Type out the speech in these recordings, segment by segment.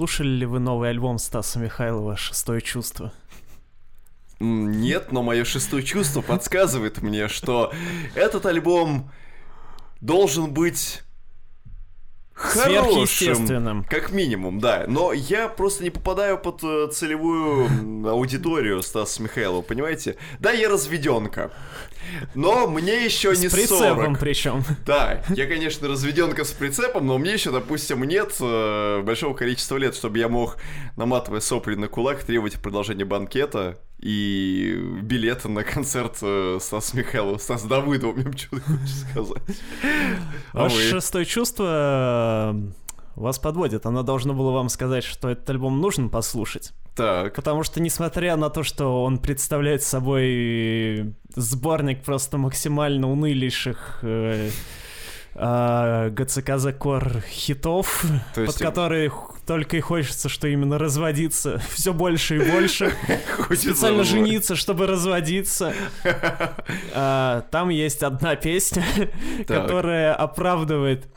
Слушали ли вы новый альбом Стаса Михайлова «Шестое чувство»? Нет, но мое шестое чувство подсказывает мне, что этот альбом должен быть хорошим, как минимум, да. Но я просто не попадаю под э, целевую аудиторию Стаса Михайлова, понимаете? Да, я разведенка. Но мне еще не с прицепом 40. причем. Да, я, конечно, разведенка с прицепом, но мне еще, допустим, нет э, большого количества лет, чтобы я мог, наматывая сопли на кулак, требовать продолжения банкета и билеты на концерт э, Стаса Михайлова, Стас Давыдова, мне что-то хочешь сказать. А Ваше шестое чувство э, вас подводит. Оно должно было вам сказать, что этот альбом нужно послушать. Так. Потому что, несмотря на то, что он представляет собой сборник просто максимально унылейших э, э, ГЦКЗ Кор хитов, под есть... которые только и хочется, что именно разводиться все больше и больше. Специально жениться, чтобы разводиться. А, там есть одна песня, которая оправдывает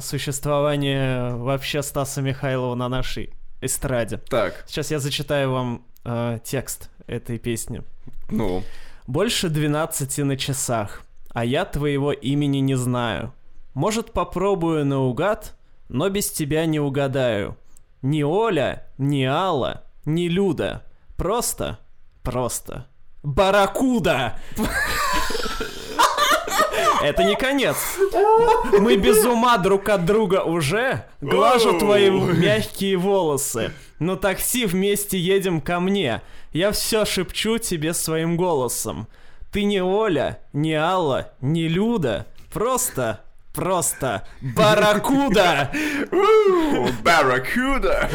существование вообще Стаса Михайлова на нашей эстраде. Так. Сейчас я зачитаю вам э, текст этой песни. Ну. Больше 12 на часах, а я твоего имени не знаю. Может, попробую наугад, но без тебя не угадаю. Ни Оля, ни Алла, ни Люда. Просто, просто. Баракуда! Это не конец. Мы без ума друг от друга уже. Глажу твои мягкие волосы. На такси вместе едем ко мне. Я все шепчу тебе своим голосом. Ты не Оля, не Алла, не Люда. Просто просто Барракуда! Барракуда!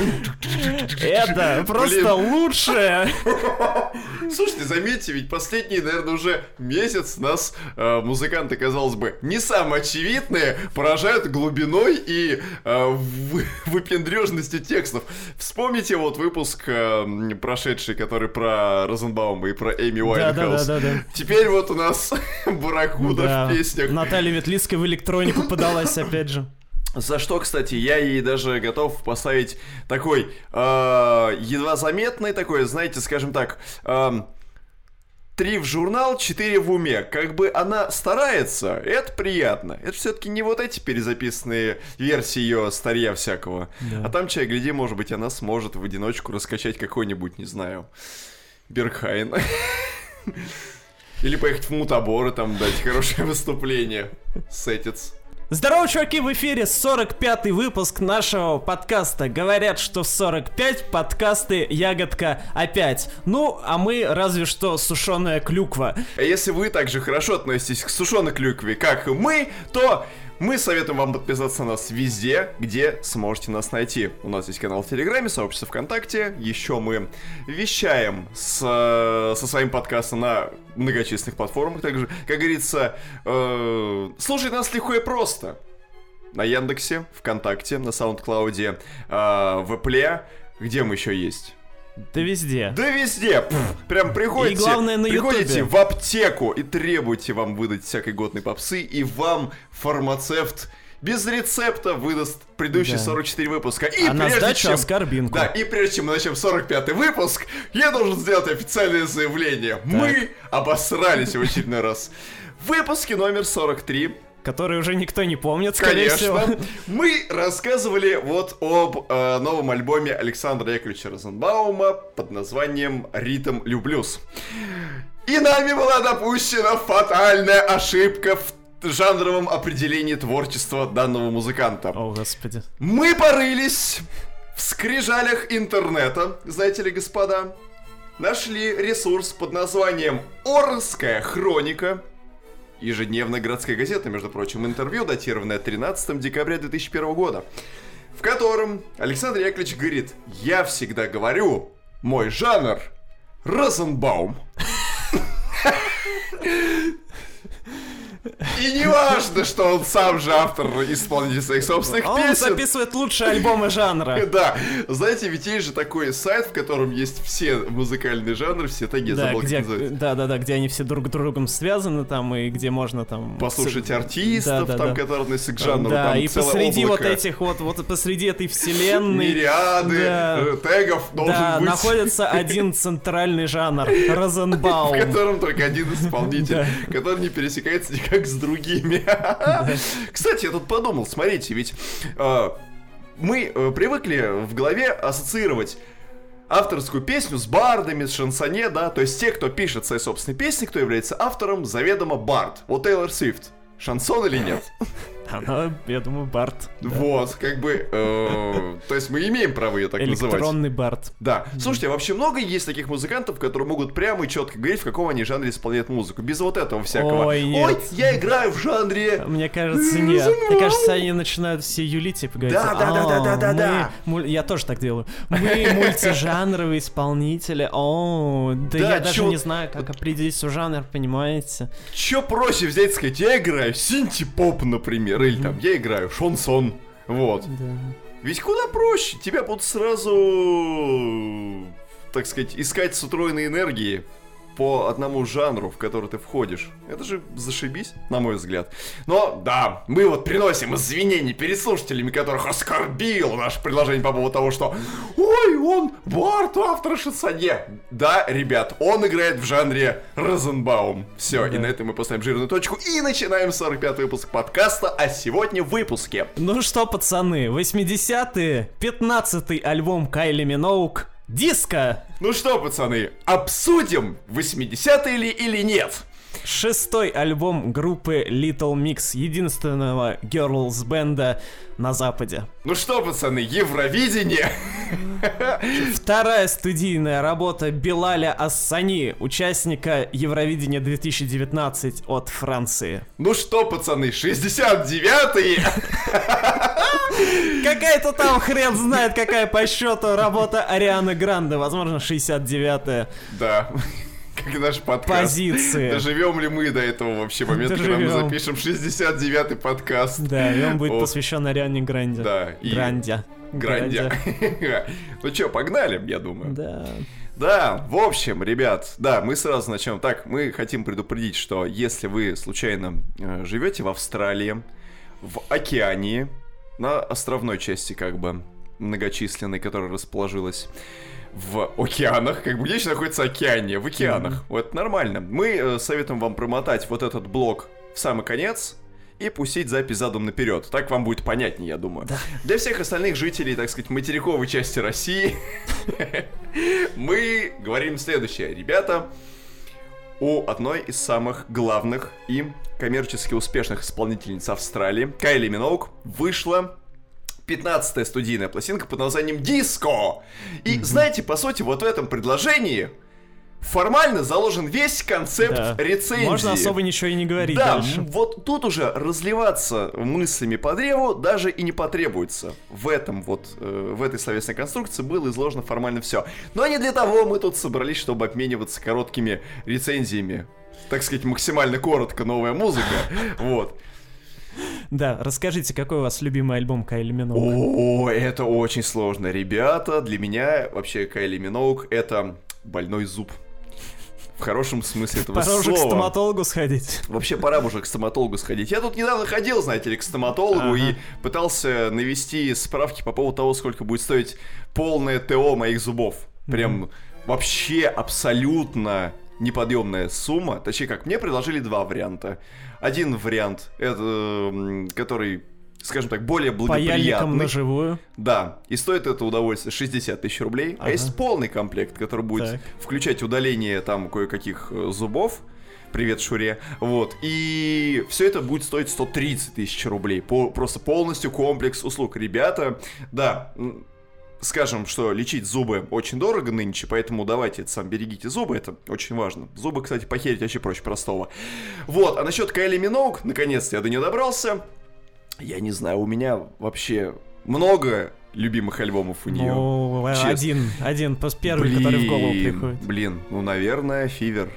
Это просто лучшее! Слушайте, заметьте, ведь последний, наверное, уже месяц нас э, музыканты, казалось бы, не самые очевидные, поражают глубиной и э, выпендрежностью текстов. Вспомните вот выпуск э, прошедший, который про Розенбаума и про Эми Уайнхаус. Теперь вот у нас Барракуда да. в песнях. Наталья Ветлицкая в электронной электронику подалась, опять же. За что, кстати, я ей даже готов поставить такой э, едва заметный такой, знаете, скажем так, э, три в журнал, четыре в уме. Как бы она старается, это приятно. Это все-таки не вот эти перезаписанные версии ее старья всякого. Да. А там, чай, гляди, может быть, она сможет в одиночку раскачать какой-нибудь, не знаю, Берхайн. Или поехать в Мутабор и там дать хорошее выступление. Сетец. Здорово, чуваки, в эфире 45-й выпуск нашего подкаста. Говорят, что в 45 подкасты ягодка опять. Ну, а мы разве что сушеная клюква. А если вы также хорошо относитесь к сушеной клюкве, как и мы, то мы советуем вам подписаться на нас везде, где сможете нас найти. У нас есть канал в Телеграме, сообщество ВКонтакте. Еще мы вещаем с, со своим подкастом на многочисленных платформах. Также, как говорится, э, слушать нас легко и просто. На Яндексе, ВКонтакте, на Саундклауде, э, в Apple. Где мы еще есть? Да везде. Да везде. Пфф, прям приходите, и главное, на приходите в аптеку и требуете вам выдать всякой годной попсы, и вам фармацевт без рецепта выдаст предыдущие да. 44 выпуска. И а на чем, оскорбинку. Да, и прежде чем мы начнем 45 выпуск, я должен сделать официальное заявление. Так. Мы обосрались в очередной раз. В выпуске номер 43 который уже никто не помнит, скорее Конечно. всего. Мы рассказывали вот об э, новом альбоме Александра Яковлевича Розенбаума под названием «Ритм люблюс». И нами была допущена фатальная ошибка в жанровом определении творчества данного музыканта. О, господи. Мы порылись в скрижалях интернета, знаете ли, господа, нашли ресурс под названием «Орская хроника», ежедневная городская газета, между прочим, интервью, датированное 13 декабря 2001 года, в котором Александр Яковлевич говорит, я всегда говорю, мой жанр Розенбаум. И не важно, что он сам же автор исполнитель своих собственных Он песен. записывает лучшие альбомы жанра. Да, знаете, ведь есть же такой сайт, в котором есть все музыкальные жанры, все теги, Да, забыл, где, да, да, да, где они все друг с другом связаны там, и где можно там... Послушать артистов, Да, да, там, да. которые относятся к жанру, да, там и посреди вот облако. этих вот, вот посреди этой вселенной... Мириады Да. э, тегов должен Да, быть. находится один центральный жанр — Розенбаум. в котором только один исполнитель, который не пересекается никак с другими. Кстати, я тут подумал, смотрите, ведь э, мы э, привыкли в голове ассоциировать авторскую песню с бардами, с шансоне, да, то есть те, кто пишет свои собственные песни, кто является автором, заведомо бард. Вот Тейлор Свифт. Шансон или нет? Она, я думаю, Барт. Вот, как бы, э, то есть мы имеем право ее так называть. Электронный Барт. Да. Слушайте, а вообще много есть таких музыкантов, которые могут прямо и четко говорить, в каком они жанре исполняют музыку, без вот этого всякого. Ой, нет. я играю в жанре. Мне кажется, нет. Мне кажется, они начинают все юлить, типа говорить, Да, да, да, да, да, да, «А, да. Я тоже так делаю. Мы мультижанровые исполнители. О, да я даже не знаю, как определить свой жанр, понимаете? Чё проще взять и сказать, я играю синти-поп, например, или там, я играю шансон. Вот. Да. Ведь куда проще, тебя будут сразу, так сказать, искать с утроенной энергией по одному жанру, в который ты входишь. Это же зашибись, на мой взгляд. Но, да, мы вот приносим извинения перед слушателями, которых оскорбил наше предложение по поводу того, что «Ой, он Барт, автор шансонье». Да, ребят, он играет в жанре Розенбаум. Все, и Да. на этом мы поставим жирную точку и начинаем 45 выпуск подкаста, а сегодня в выпуске Ну что, пацаны, 80-е, 15-й альбом Кайли Миноук, Диско, Ну что, пацаны, обсудим 80-е ли или нет? Шестой альбом группы Little Mix, единственного girls бенда на Западе. Ну что, пацаны, Евровидение? Вторая студийная работа Белаля Ассани, участника Евровидения 2019 от Франции. Ну что, пацаны, 69-е? Какая-то там хрен знает, какая по счету работа Арианы Гранде, возможно, 69-я Да, как наш подкаст. позиция. Доживем ли мы до этого вообще момента, когда мы Доживем. запишем 69-й подкаст? Да, и он будет О. посвящен Ариане Гранде. Да, и- Гранде. Грандя. Ну что, погнали, я думаю. Да. Да, в общем, ребят, да, мы сразу начнем. Так, мы хотим предупредить, что если вы случайно э, живете в Австралии, в Океании, на островной части, как бы, многочисленной, которая расположилась в океанах, как бы еще находится океания? В океанах. Вот нормально. Мы э, советуем вам промотать вот этот блок в самый конец и пустить запись задом наперед. Так вам будет понятнее, я думаю. Для всех остальных жителей, так сказать, материковой части России, мы говорим следующее. Ребята, у одной из самых главных и коммерчески успешных исполнительниц Австралии, Кайли Миноук, вышла 15-я студийная пластинка под названием «Диско». И знаете, по сути, вот в этом предложении формально заложен весь концепт Да. рецензии. Можно особо ничего и не говорить Да, дальше. вот тут уже разливаться мыслями по древу даже и не потребуется. В этом вот, э, в этой словесной конструкции было изложено формально все. Но не для того мы тут собрались, чтобы обмениваться короткими рецензиями. Так сказать, максимально коротко новая музыка. Вот. Да, расскажите, какой у вас любимый альбом Кайли Миноук? О, это очень сложно, ребята. Для меня вообще Кайли Миноук это больной зуб. В хорошем смысле этого Пора уже к слова. стоматологу сходить. Вообще пора уже к стоматологу сходить. Я тут недавно ходил, знаете ли, к стоматологу Ага. и пытался навести справки по поводу того, сколько будет стоить полное ТО моих зубов. Прям вообще абсолютно неподъемная сумма. Точнее, как мне предложили два варианта. Один вариант, это, который, скажем так, более благоприятный. на живую. Да, и стоит это удовольствие 60 тысяч рублей. А Ага. есть полный комплект, который будет Так. включать удаление там кое-каких э, зубов. Привет, Шуре. Вот. И все это будет стоить 130 тысяч рублей. По- просто полностью комплекс услуг. Ребята, да, скажем, что лечить зубы очень дорого нынче, поэтому давайте сам берегите зубы, это очень важно. Зубы, кстати, похерить вообще проще простого. Вот, а насчет Кайли Миноук, наконец-то я до нее добрался. Я не знаю, у меня вообще много любимых альбомов у нее. Ну, честно. один, один, просто первый, который в голову Блин, приходит. Блин, ну, наверное, Фивер.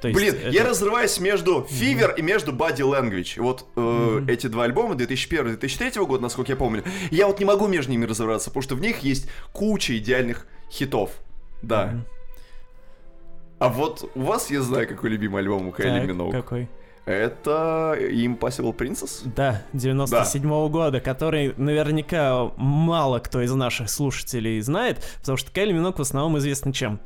То есть Блин, это- я разрываюсь между Fever и между Body Language. Вот э, эти два альбома 2001-2003 года, насколько я помню, я вот не могу между ними разобраться, потому что в них есть куча идеальных хитов. Да. Мгм. А вот у вас, я знаю, какой любимый альбом у Кайли Миноуг. какой? Это Impossible Princess? Да, 97 года, который наверняка мало кто из наших слушателей знает, потому что Кайли Минок в основном известен чем?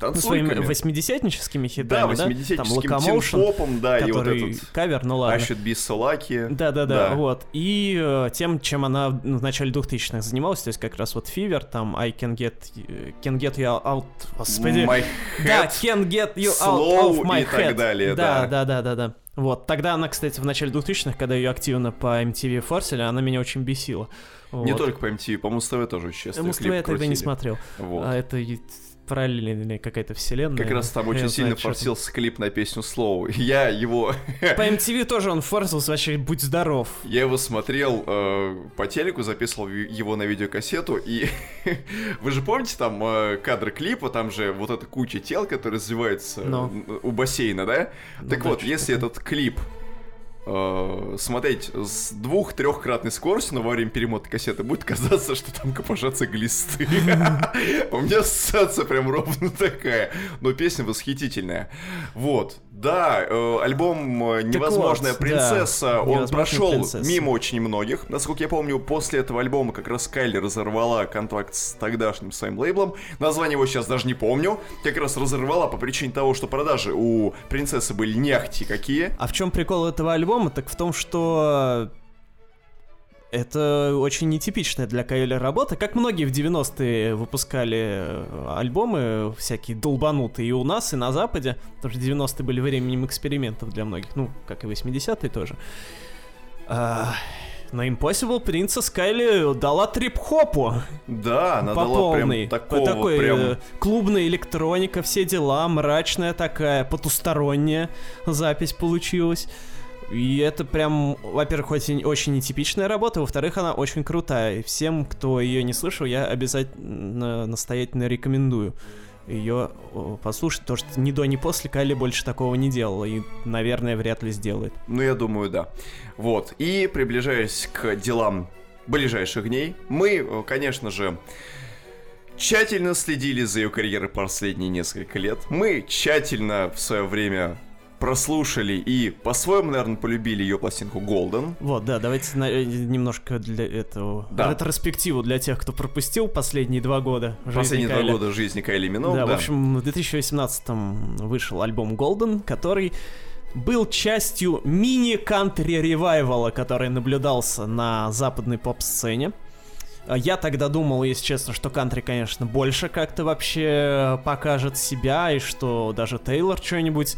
Ну, своими Танцульками. восьмидесятническими хитами, Да, Там 80-ическим Locomotion, тинпопом, да, и вот этот кавер, ну ладно. Be So Lucky. Да-да-да, вот. И э, тем, чем она в начале 2000-х занималась, то есть как раз вот Fever, там I Can Get, э, can get You Out, господи. My Да, Head. Can Get You Slow Out of My и так Head. далее, да. да. Да, да, да, да. Вот, тогда она, кстати, в начале 2000-х, когда ее активно по MTV форсили, она меня очень бесила. Не Вот. только по MTV, по Муз-ТВ тоже Муз-ТВ клип я тогда не смотрел. Вот. А это параллельная какая-то вселенная. Как раз там очень сильно форсился клип на песню Slow. Я его, По MTV тоже он форсился, вообще, будь здоров. я его смотрел э, по телеку, записывал его на видеокассету, и вы же помните там э, кадры клипа, там же вот эта куча тел, которые развиваются Ну. у бассейна, да? Ну так да, вот, если такое. этот клип э, смотреть с двух-трехкратной скоростью, но во время перемота кассеты будет казаться, что там копошатся глисты. У меня ассоциация прям ровно такая. Но песня восхитительная. Вот. Да, э, альбом э, «Невозможная вот, да, принцесса», он «Невозможная прошел принцесса». мимо очень многих. Насколько я помню, после этого альбома как раз Кайли разорвала контракт с тогдашним своим лейблом. Название его сейчас даже не помню. Как раз разорвала по причине того, что продажи у принцессы были не ахти какие. А в чем прикол этого альбома? Так в том, что это очень нетипичная для Кайли работа. Как многие в 90-е выпускали э, альбомы всякие долбанутые и у нас, и на Западе. Потому что 90-е были временем экспериментов для многих. Ну, как и 80-е тоже. А, на Impossible Princess Кайли дала трип-хопу Да, она по дала прям полной. такого Такой, прям... э, клубная электроника, все дела, мрачная такая, потусторонняя запись получилась. И это прям, во-первых, очень, очень нетипичная работа, во-вторых, она очень крутая. И всем, кто ее не слышал, я обязательно настоятельно рекомендую ее послушать, потому что ни до, ни после Кайли больше такого не делала, и, наверное, вряд ли сделает. Ну, я думаю, да. Вот. И приближаясь к делам ближайших дней, мы, э, конечно же, тщательно следили за ее карьерой последние несколько лет. Мы тщательно в свое время прослушали и по-своему, наверное, полюбили ее пластинку Golden. Вот, да, давайте на- э, немножко для этого Да. ретроспективу для тех, кто пропустил последние два года жизни Последние два Кайли. года жизни Кайли Миноуг, да, да. в общем, в 2018 вышел альбом Golden, который был частью мини-кантри ревайвала, который наблюдался на западной поп-сцене. Я тогда думал, если честно, что кантри, конечно, больше как-то вообще покажет себя, и что даже Тейлор что-нибудь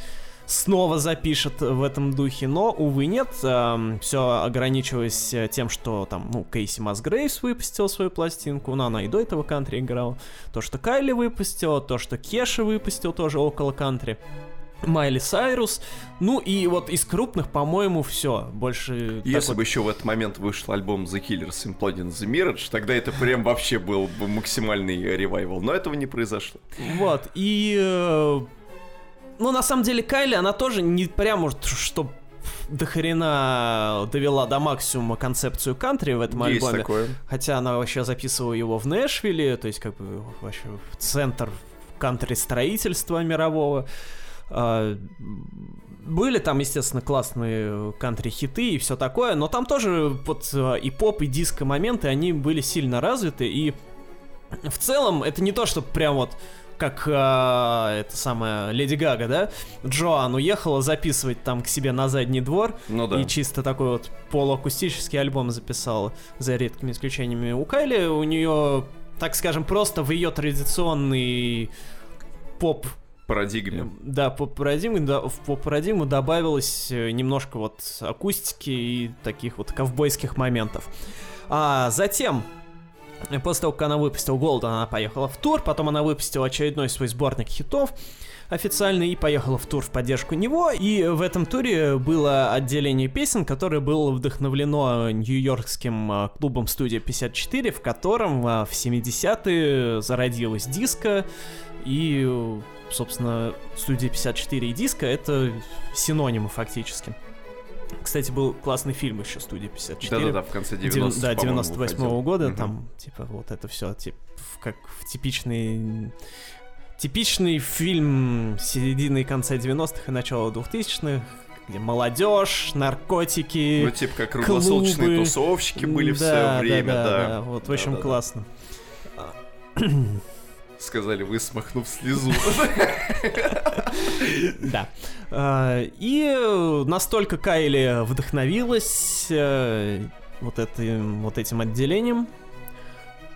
снова запишет в этом духе, но, увы, нет. все ограничивалось э, тем, что там, ну, Кейси Масгрейвс выпустил свою пластинку, но она и до этого кантри играла. То, что Кайли выпустила, то, что Кеша выпустил тоже около кантри. Майли Сайрус. Ну и вот из крупных, по-моему, все. Больше Если бы еще в этот момент вышел альбом The Killers Imploding the Mirage, тогда это прям вообще был бы максимальный ревайвал. Но этого не произошло. Вот, и... Ну, на самом деле, Кайли, она тоже не прям уж, что до хрена довела до максимума концепцию кантри в этом Есть альбоме. такое. Хотя она вообще записывала его в Нэшвилле, то есть как бы вообще в центр кантри-строительства мирового. А, Были там, естественно, классные кантри-хиты и все такое, но там тоже вот э, и поп, и диско моменты, они были сильно развиты, и в целом это не то, что прям вот как а, это самая Леди Гага, да? Джоан уехала записывать там к себе на задний двор, Ну да. и чисто такой вот полуакустический альбом записала, за редкими исключениями. У Кайли у нее, так скажем, просто в ее традиционный поп Парадигме. да, поп парадигмы, да, в поп парадигму добавилось э, немножко вот акустики и таких вот ковбойских моментов. А затем, после того, как она выпустила Голден, она поехала в тур, потом она выпустила очередной свой сборник хитов. официально и поехала в тур в поддержку него. И в этом туре было отделение песен, которое было вдохновлено нью-йоркским а, клубом студия 54, в котором а, в 70-е зародилась диско. И, собственно, студия 54 и диско — это синонимы фактически. Кстати, был классный фильм еще «Студия 54». Да-да-да, в конце 90 Да, 98 -го года, Мгм. там, типа, вот это все, типа, как в типичный... Типичный фильм середины и конца 90-х и начала 2000-х, где молодежь, наркотики... Ну, типа, как круглосуточные клубы. тусовщики были в Да, свое да, время, да, да. да, Вот, в общем, Да-да-да. классно. Сказали вы, смахнув слезу. Да. А, И настолько Кайли вдохновилась э, вот, этим, вот этим отделением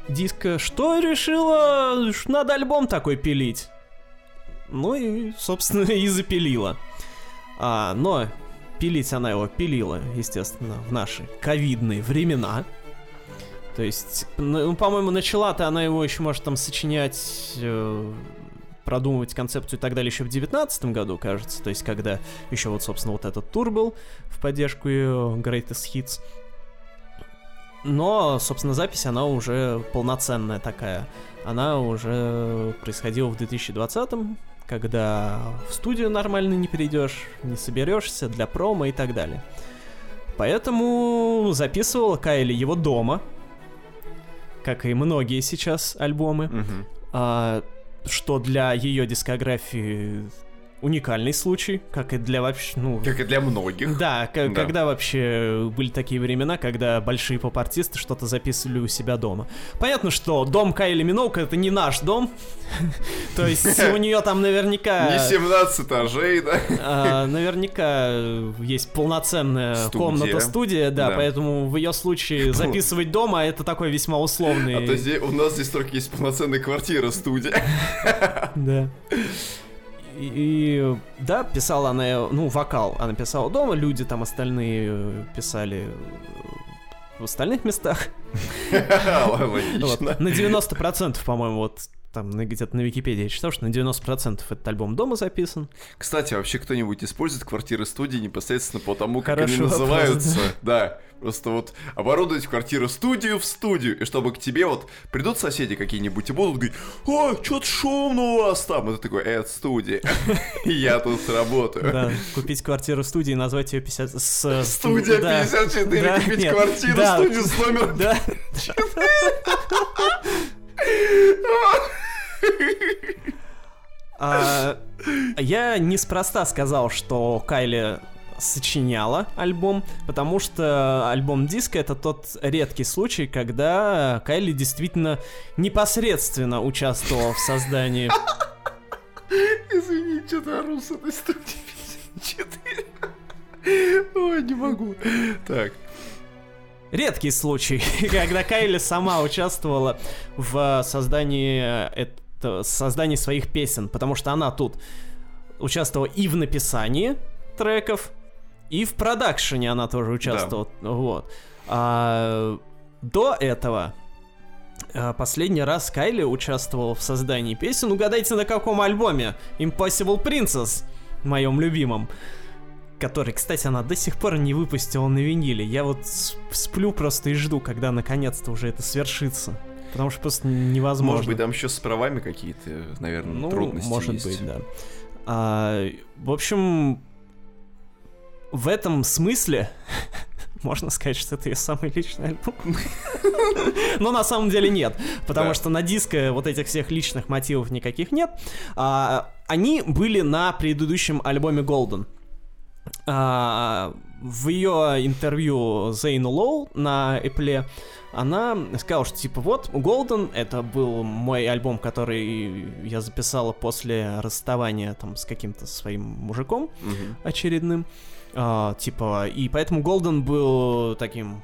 диска, что решила, надо альбом такой пилить. Ну и, собственно, и запилила. А, но пилить она его пилила, естественно, в наши ковидные времена. То есть, ну, по-моему, начала-то она его еще, может, там сочинять, э, продумывать концепцию и так далее еще в девятнадцатом году, кажется. То есть, когда еще вот, собственно, вот этот тур был в поддержку ее Greatest Hits. Но, собственно, запись, она уже полноценная такая. Она уже происходила в 2020-м, когда в студию нормально не придешь, не соберешься для промо и так далее. Поэтому записывала Кайли его дома, как и многие сейчас альбомы, Мгм. а, что для ее дискографии уникальный случай, как и для вообще, ну, Как и для многих. да, Да. когда вообще были такие времена, когда большие поп-артисты что-то записывали у себя дома. Понятно, что дом Кайли Миноук это не наш дом, то есть у нее там наверняка... Не 17 этажей, да? Наверняка есть полноценная Студия. комната-студия, да, поэтому в ее случае записывать дома это такой весьма условный. А то у нас здесь только есть полноценная квартира, студия. Да. И, и, да, писала она, ну, вокал она писала дома, люди там остальные э, писали э, в остальных местах. На 90%, по-моему, вот там где-то на Википедии я читал, что на 90% этот альбом дома записан. Кстати, вообще кто-нибудь использует квартиры студии непосредственно по тому, как Хороший они вопрос, называются? Да. Просто вот оборудовать квартиру студию в студию, и чтобы к тебе вот придут соседи какие-нибудь и будут говорить, о, что-то шумно у вас там. И ты такой, «Э, это студия. Я тут работаю. Да, купить квартиру студии и назвать ее 50... С, Студия да. 54, Да, купить квартиру, да. студию с номером. Да. А, Я неспроста сказал, что Кайли сочиняла альбом, потому что альбом диска это тот редкий случай, когда Кайли действительно непосредственно участвовала в создании. Извини, что-то ору с этой студии 54. Ой, не могу. Так. Редкий случай, когда Кайли сама участвовала в создании создании своих песен, потому что она тут участвовала и в написании треков, и в продакшене она тоже участвовала. Вот. А, до этого а, последний раз Кайли участвовала в создании песен. Угадайте, на каком альбоме? Impossible Princess, моем любимом. Который, кстати, она до сих пор не выпустила на виниле. Я вот сплю просто и жду, когда наконец-то уже это свершится. Потому что просто невозможно. Может быть, там еще с правами какие-то, наверное, Ну, трудности может есть. быть, да. А, в общем, в этом смысле можно сказать, что это ее самый личный альбом. Но на самом деле нет, потому что на диске вот этих всех личных мотивов никаких нет. А, Они были на предыдущем альбоме Golden. А, В ее интервью Зейну Лоу на Apple она сказала, что типа вот Golden это был мой альбом, который я записала после расставания там с каким-то своим мужиком Мгм. очередным. А, типа, и поэтому Golden был таким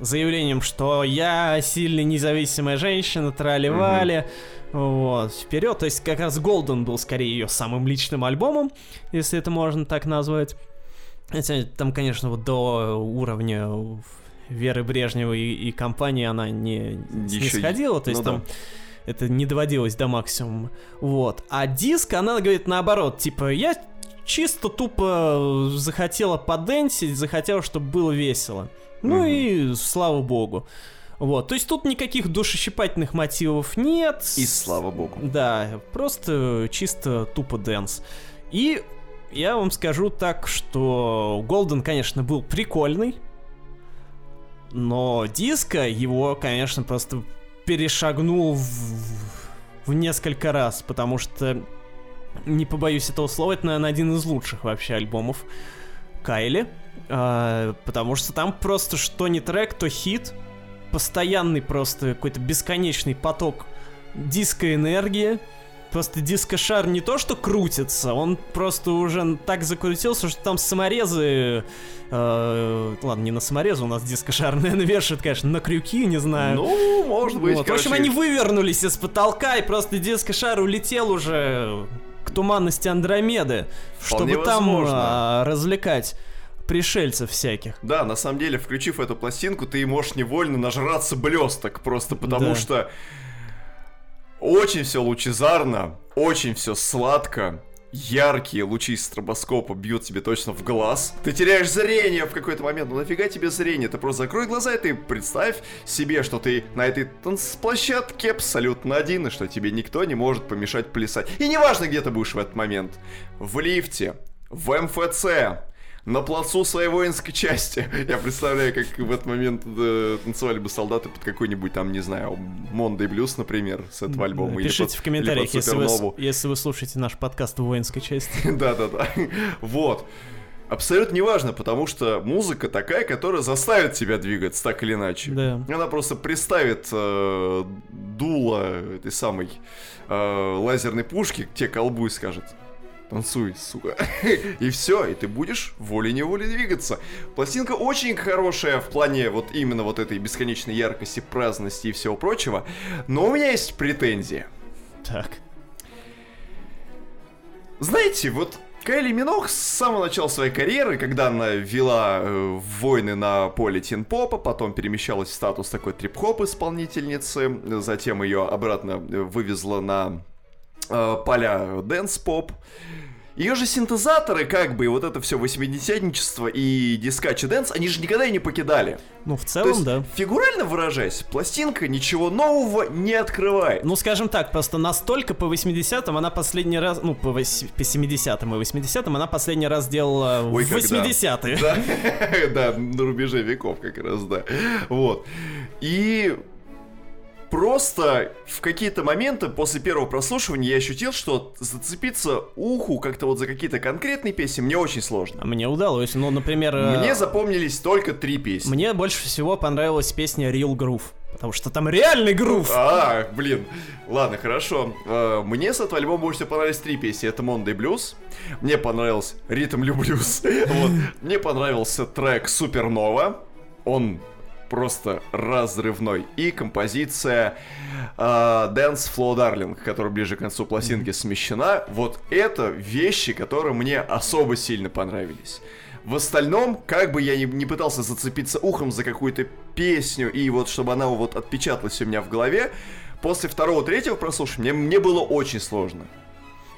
заявлением, что я сильно независимая женщина, трали-вали, вот, вперед. То есть как раз Golden был скорее ее самым личным альбомом, если это можно так назвать. Хотя там, конечно, вот до уровня Веры Брежневой и, и компании она не Ещё снисходила, то есть ну да. там это не доводилось до максимума. Вот. А диск, она говорит наоборот, типа, я чисто тупо захотела поденсить, захотела, чтобы было весело. Ну mm-hmm. и слава богу. Вот, то есть тут никаких душещипательных мотивов нет. И слава богу. Да, просто чисто тупо dance. И я вам скажу так, что Голден, конечно, был прикольный, но Диско его, конечно, просто перешагнул в, в несколько раз, потому что, не побоюсь этого слова, это, наверное, один из лучших вообще альбомов Кайли, э, потому что там просто что не трек, то хит, постоянный просто какой-то бесконечный поток диско-энергии, Просто дискошар не то что крутится, он просто уже так закрутился, что там саморезы... Э, ладно, не на саморезы, у нас дискошар, наверное, вешают, конечно, на крюки, не знаю. Ну, может быть, вот. В общем, они вывернулись из потолка, и просто дискошар улетел уже к туманности Андромеды, Вполне чтобы там а, развлекать пришельцев всяких. Да, на самом деле, включив эту пластинку, ты можешь невольно нажраться блесток, просто потому да. что очень все лучезарно, очень все сладко. Яркие лучи стробоскопа бьют тебе точно в глаз. Ты теряешь зрение в какой-то момент. Ну нафига тебе зрение? Ты просто закрой глаза и ты представь себе, что ты на этой танцплощадке абсолютно один, и что тебе никто не может помешать плясать. И неважно, где ты будешь в этот момент. В лифте, в МФЦ, на плацу своей воинской части. Я представляю, как в этот момент э, танцевали бы солдаты под какой-нибудь там, не знаю, Монday Блюз, например, с этого альбома. Пишите под, в комментариях, если вы, если вы слушаете наш подкаст в воинской части. Да-да-да. Вот. Абсолютно неважно, потому что музыка такая, которая заставит тебя двигаться так или иначе. Да. Она просто представит э, дуло этой самой э, лазерной пушки к тебе колбу и скажет танцуй, сука. и все, и ты будешь волей-неволей двигаться. Пластинка очень хорошая в плане вот именно вот этой бесконечной яркости, праздности и всего прочего, но у меня есть претензия. Так. Знаете, вот Кайли Миноуг с самого начала своей карьеры, когда она вела э, войны на поле тин-попа, потом перемещалась в статус такой трип-хоп исполнительницы, затем ее обратно вывезла на э, поля дэнс-поп. Ее же синтезаторы, как бы, и вот это все восьмидесятничество и дискачи dance, они же никогда и не покидали. Ну, в целом, есть, да. Фигурально выражаясь, пластинка ничего нового не открывает. Ну, скажем так, просто настолько по 80-м она последний раз, ну, по, 70-м и 80-м она последний раз делала Ой, в 80-е. Да, да, на рубеже веков как раз, да. Вот. И просто в какие-то моменты после первого прослушивания я ощутил, что зацепиться уху как-то вот за какие-то конкретные песни мне очень сложно. Мне удалось, ну, например... Э, мне запомнились только три песни. Мне больше всего понравилась песня Real Groove. Потому что там реальный грув. А, блин. Ладно, хорошо. Э, мне с этого альбома больше всего понравились три песни. Это Monday Blues. Мне понравился Ритм Люблюс. Вот. Мне понравился трек Супернова. Он просто разрывной. И композиция э, Dance Flow Darling, которая ближе к концу пластинки смещена. Вот это вещи, которые мне особо сильно понравились. В остальном, как бы я ни, не пытался зацепиться ухом за какую-то песню, и вот чтобы она вот отпечаталась у меня в голове, после второго-третьего прослушивания мне, мне было очень сложно.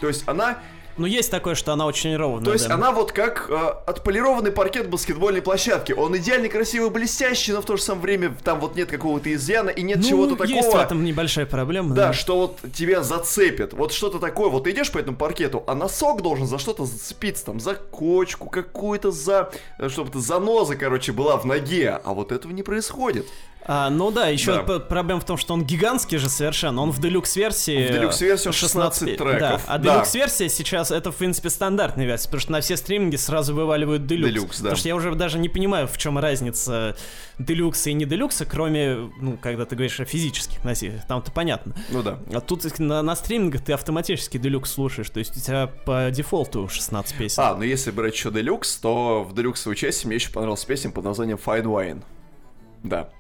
То есть она ну, есть такое, что она очень ровная. То есть да. она вот как э, отполированный паркет баскетбольной площадки. Он идеально красивый, блестящий, но в то же самое время там вот нет какого-то изъяна и нет ну, чего-то такого. есть в этом небольшая проблема. Да, да, что вот тебя зацепит. Вот что-то такое. Вот ты идешь по этому паркету, а носок должен за что-то зацепиться. Там за кочку какую-то, за... Э, чтобы-то заноза, короче, была в ноге. А вот этого не происходит. А, ну да, еще да. проблема в том, что он гигантский же совершенно. Он в делюкс-версии... В делюкс-версии 16, 16 треков. Да, а да. делюкс-версия сейчас, это, в принципе, стандартная версия, потому что на все стриминги сразу вываливают делюкс. Делюкс, да. Потому что я уже даже не понимаю, в чем разница делюкса и не делюкса, кроме, ну, когда ты говоришь о физических носителях, там-то понятно. Ну да. А тут на, на стримингах ты автоматически делюкс слушаешь, то есть у тебя по дефолту 16 песен. А, ну если брать еще делюкс, то в делюксовой части мне еще понравилась песня под названием Fine Wine. Да.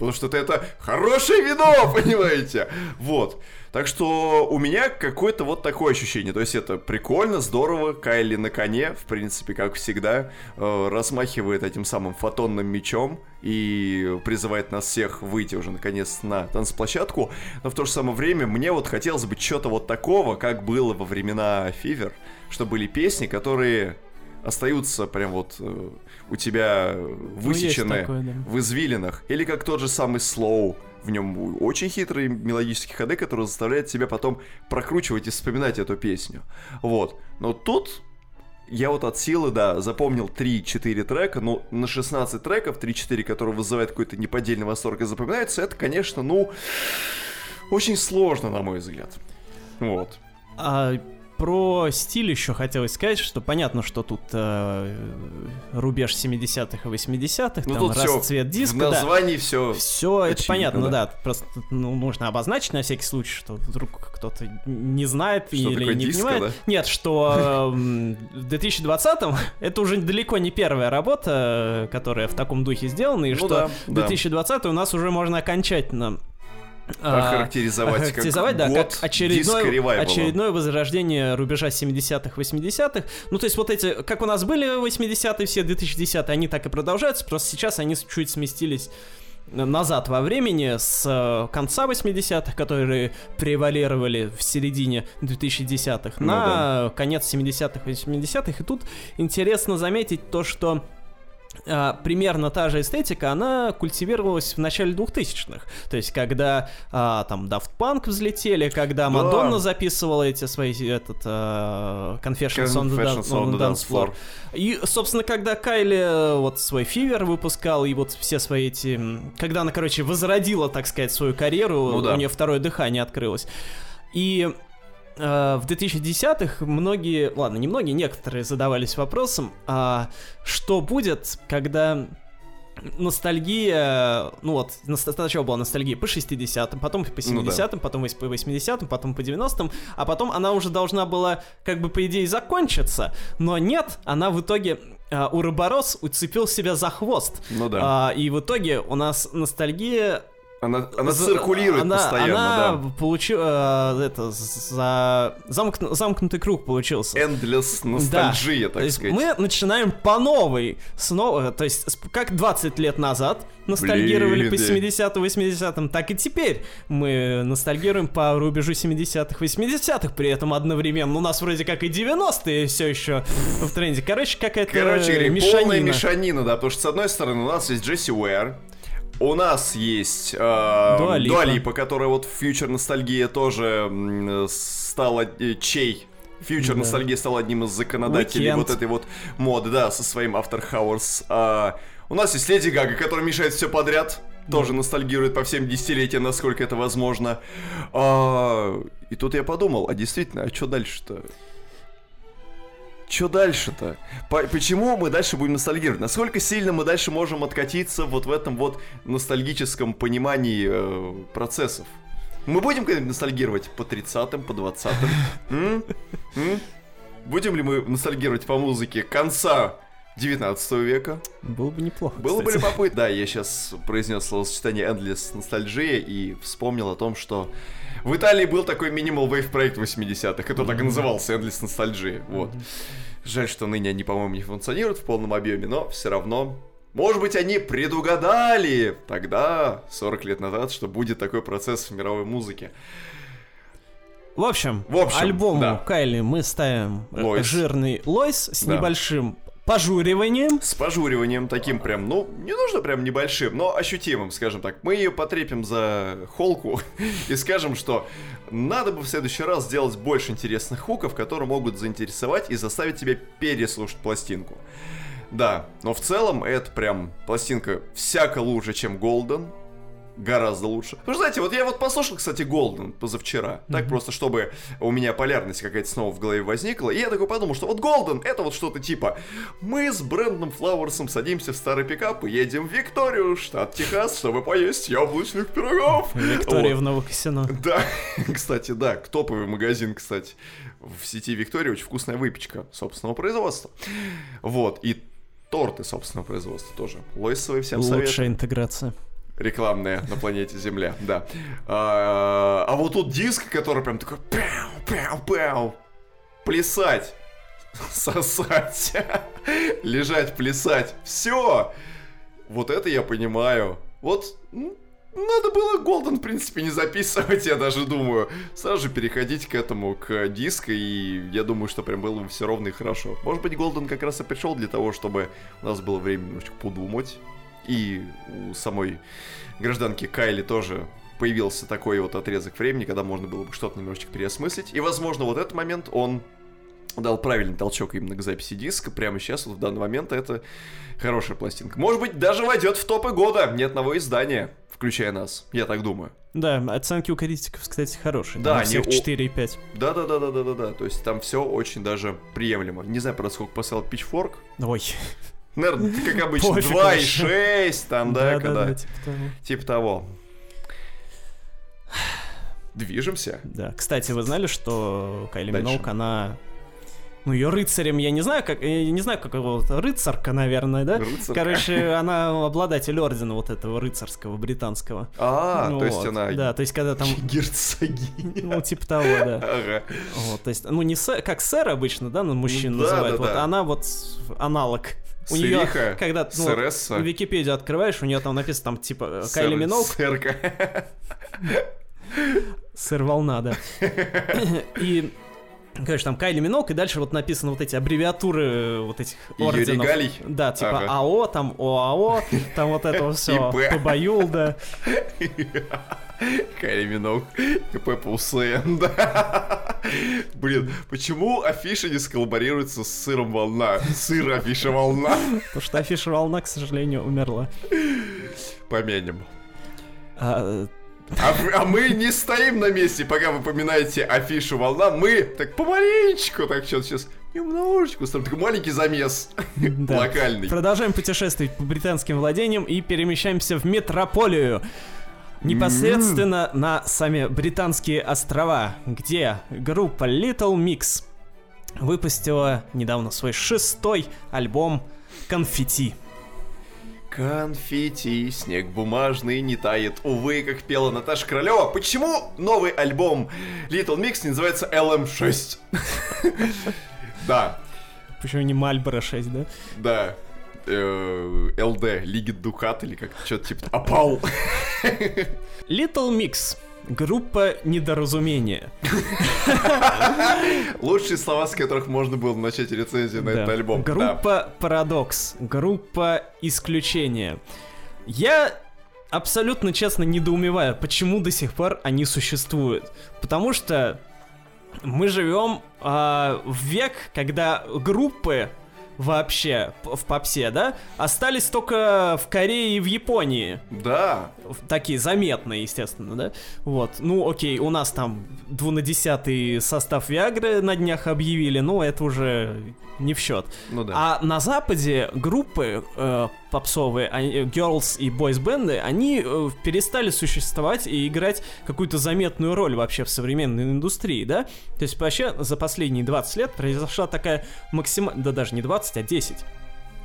Потому что это хорошее вино, понимаете? Вот. Так что у меня какое-то вот такое ощущение. То есть это прикольно, здорово. Кайли на коне, в принципе, как всегда, э, размахивает этим самым фотонным мечом и призывает нас всех выйти уже наконец на танцплощадку. Но в то же самое время мне вот хотелось бы чего-то вот такого, как было во времена Фивер, что были песни, которые остаются прям вот э, у тебя высечены ну, такое, да. в извилинах. Или как тот же самый Slow. В нем очень хитрые мелодические ходы, которые заставляют тебя потом прокручивать и вспоминать эту песню. Вот. Но тут я вот от силы, да, запомнил 3-4 трека, но на 16 треков, 3-4, которые вызывают какой-то неподдельный восторг и запоминаются, это, конечно, ну, очень сложно, на мой взгляд. Вот. А про стиль еще хотелось сказать, что понятно, что тут э, рубеж 70-х и 80-х, ну, там расцвет диска. В названии да. все. Все это понятно, да. да. Просто ну, нужно обозначить на всякий случай, что вдруг кто-то не знает что или не диско, понимает. Да? Нет, что э, в 2020-м это уже далеко не первая работа, которая в таком духе сделана, и ну, что да, 2020 да. у нас уже можно окончательно охарактеризовать, охарактеризовать как да, как очередное, очередное возрождение рубежа 70-х, 80-х. Ну, то есть вот эти, как у нас были 80-е, все 2010-е, они так и продолжаются, просто сейчас они чуть сместились назад во времени с э, конца 80-х, которые превалировали в середине 2010-х, ну, на да. конец 70-х, 80-х. И тут интересно заметить то, что а, примерно та же эстетика, она культивировалась в начале 2000-х. То есть, когда а, там Daft Punk взлетели, когда да. Мадонна записывала эти свои, этот, а, Confessions, on the, on the Dance Floor. И, собственно, когда Кайли э, вот свой Фивер выпускал, и вот все свои эти... Когда она, короче, возродила, так сказать, свою карьеру, ну, да. у нее второе дыхание открылось. И в 2010-х многие, ладно, не многие, некоторые задавались вопросом, а что будет, когда ностальгия, ну вот, сначала была ностальгия по 60-м, потом по 70-м, ну да. потом по 80-м, потом по 90-м, а потом она уже должна была, как бы, по идее, закончиться, но нет, она в итоге Uh, Уроборос уцепил себя за хвост. Ну да. Uh, и в итоге у нас ностальгия она, она циркулирует она, постоянно, она да. получила э, это за замкну, замкнутый круг получился. Endless ностальжия, да. так то сказать. Мы начинаем по новой, снова, то есть как 20 лет назад ностальгировали Блин, по 70-м, 80-м, так и теперь мы ностальгируем по рубежу 70-х, 80-х, при этом одновременно у нас вроде как и 90-е все еще в тренде. Короче, какая-то Короче, мешанина. полная мешанина, да, потому что с одной стороны у нас есть Джесси Уэр, у нас есть э, Дуалипа. которая вот фьючер ностальгия тоже стала э, чей Фьючер да. ностальгия стал одним из законодателей Weekend. вот этой вот моды, да, со своим After Hours. А, у нас есть Леди Гага, которая мешает все подряд. Да. Тоже ностальгирует по всем десятилетиям, насколько это возможно. А, и тут я подумал, а действительно, а что дальше-то? Что дальше-то? Почему мы дальше будем ностальгировать? Насколько сильно мы дальше можем откатиться вот в этом вот ностальгическом понимании э, процессов? Мы будем когда-нибудь ностальгировать по 30-м, по 20-м? Будем ли мы ностальгировать по музыке конца 19 века. Было бы неплохо. Было кстати. бы любопытно. Да, я сейчас произнес словосочетание Endless ностальжия и вспомнил о том, что в Италии был такой Minimal Wave проект 80-х, который так и назывался Endless Nostalgia. Вот. Жаль, что ныне они, по-моему, не функционируют в полном объеме, но все равно может быть, они предугадали тогда, 40 лет назад, что будет такой процесс в мировой музыке. В общем, в общем альбому да. Кайли мы ставим Лойс. жирный Лойс с да. небольшим пожуриванием. С пожуриванием таким прям, ну, не нужно прям небольшим, но ощутимым, скажем так. Мы ее потрепим за холку и скажем, что надо бы в следующий раз сделать больше интересных хуков, которые могут заинтересовать и заставить тебя переслушать пластинку. Да, но в целом это прям пластинка всяко лучше, чем Golden гораздо лучше. Вы знаете, вот я вот послушал, кстати, Голден позавчера. Mm-hmm. Так просто, чтобы у меня полярность какая-то снова в голове возникла. И я такой подумал, что вот Голден это вот что-то типа мы с Брэндом Флауэрсом садимся в старый пикап и едем в Викторию, штат Техас, чтобы поесть яблочных пирогов. Виктория вот. в Новокосино. Да, кстати, да, топовый магазин, кстати. В сети Виктория очень вкусная выпечка собственного производства. Вот, и торты собственного производства тоже. Лойсовые всем Лучшая советую. интеграция. Рекламная на планете Земля, да. А, а вот тут диск, который прям такой пяу, пяу, пяу, плясать, сосать, лежать, плясать, все. Вот это я понимаю. Вот надо было Голден, в принципе, не записывать, я даже думаю. Сразу же переходить к этому, к диско, и я думаю, что прям было бы все ровно и хорошо. Может быть, Голден как раз и пришел для того, чтобы у нас было время немножечко подумать. И у самой гражданки Кайли тоже появился такой вот отрезок времени, когда можно было бы что-то немножечко переосмыслить. И, возможно, вот этот момент, он дал правильный толчок именно к записи диска. Прямо сейчас, вот в данный момент, это хорошая пластинка. Может быть, даже войдет в топы года ни одного издания включая нас, я так думаю. Да, оценки у критиков, кстати, хорошие. Да, они 4,5. Да, да, да, да, да, да, да. То есть там все очень даже приемлемо. Не знаю, правда, сколько поставил Pitchfork. Ой. Наверное, как обычно, 2,6 там, да, да, когда... Да, типа того. Типа того. Движемся. Да. Кстати, вы знали, что Кайли Миноук, она ну, ее рыцарем, я не знаю, как, я не знаю, как его, рыцарка, наверное, да? Рыцарка. Короче, она обладатель ордена вот этого рыцарского, британского. А, ну, то вот. есть она... Да, то есть когда там... Герцогиня. Ну, типа того, да. Ага. Вот, то есть, ну, не сэ... как сэр обычно, да, ну, мужчин да, называют, да, вот да. она вот аналог. У нее, когда ну, Сэресса. Википедию открываешь, у нее там написано, там, типа, Сэр, Кайли Минок. Сэрка. Сэр волна, да. И Конечно, там Кайли Минок, и дальше вот написаны вот эти аббревиатуры э, вот этих Ее орденов. регалий? Да, типа ага. АО, там ОАО, там вот это все, Побаюл, да. Кайли Минок, КП Пулсен, да. Блин, почему афиша не сколлаборируется с сыром волна? Сыр афиша волна. Потому что афиша волна, к сожалению, умерла. Помянем. А, а, а мы не стоим на месте, пока вы поминаете афишу волна. Мы так помаленечку, так сейчас, сейчас немножечко, такой маленький замес да. локальный. Продолжаем путешествовать по британским владениям и перемещаемся в метрополию. Непосредственно mm. на сами британские острова, где группа Little Mix выпустила недавно свой шестой альбом «Конфетти». Конфетти, снег бумажный не тает, увы, как пела Наташа Королева. Почему новый альбом Little Mix не называется LM6? Да. Почему не Мальборо 6, да? Да. ЛД, э, Лиги Дукат или как-то что-то типа Апал. Little Mix Группа недоразумения. Лучшие слова, с которых можно было начать рецензию на этот альбом. Группа Парадокс. Группа Исключения. Я абсолютно честно недоумеваю, почему до сих пор они существуют. Потому что мы живем э, в век, когда группы вообще в попсе, да, остались только в Корее и в Японии. Да. Такие заметные, естественно, да. Вот, ну окей, у нас там двунадесятый состав Виагры на днях объявили, но это уже не в счет. Ну да. А на Западе группы э, попсовые, они, э, girls и boys бенды, они э, перестали существовать и играть какую-то заметную роль вообще в современной индустрии, да? То есть вообще за последние 20 лет произошла такая максимальная, да даже не 20, а 10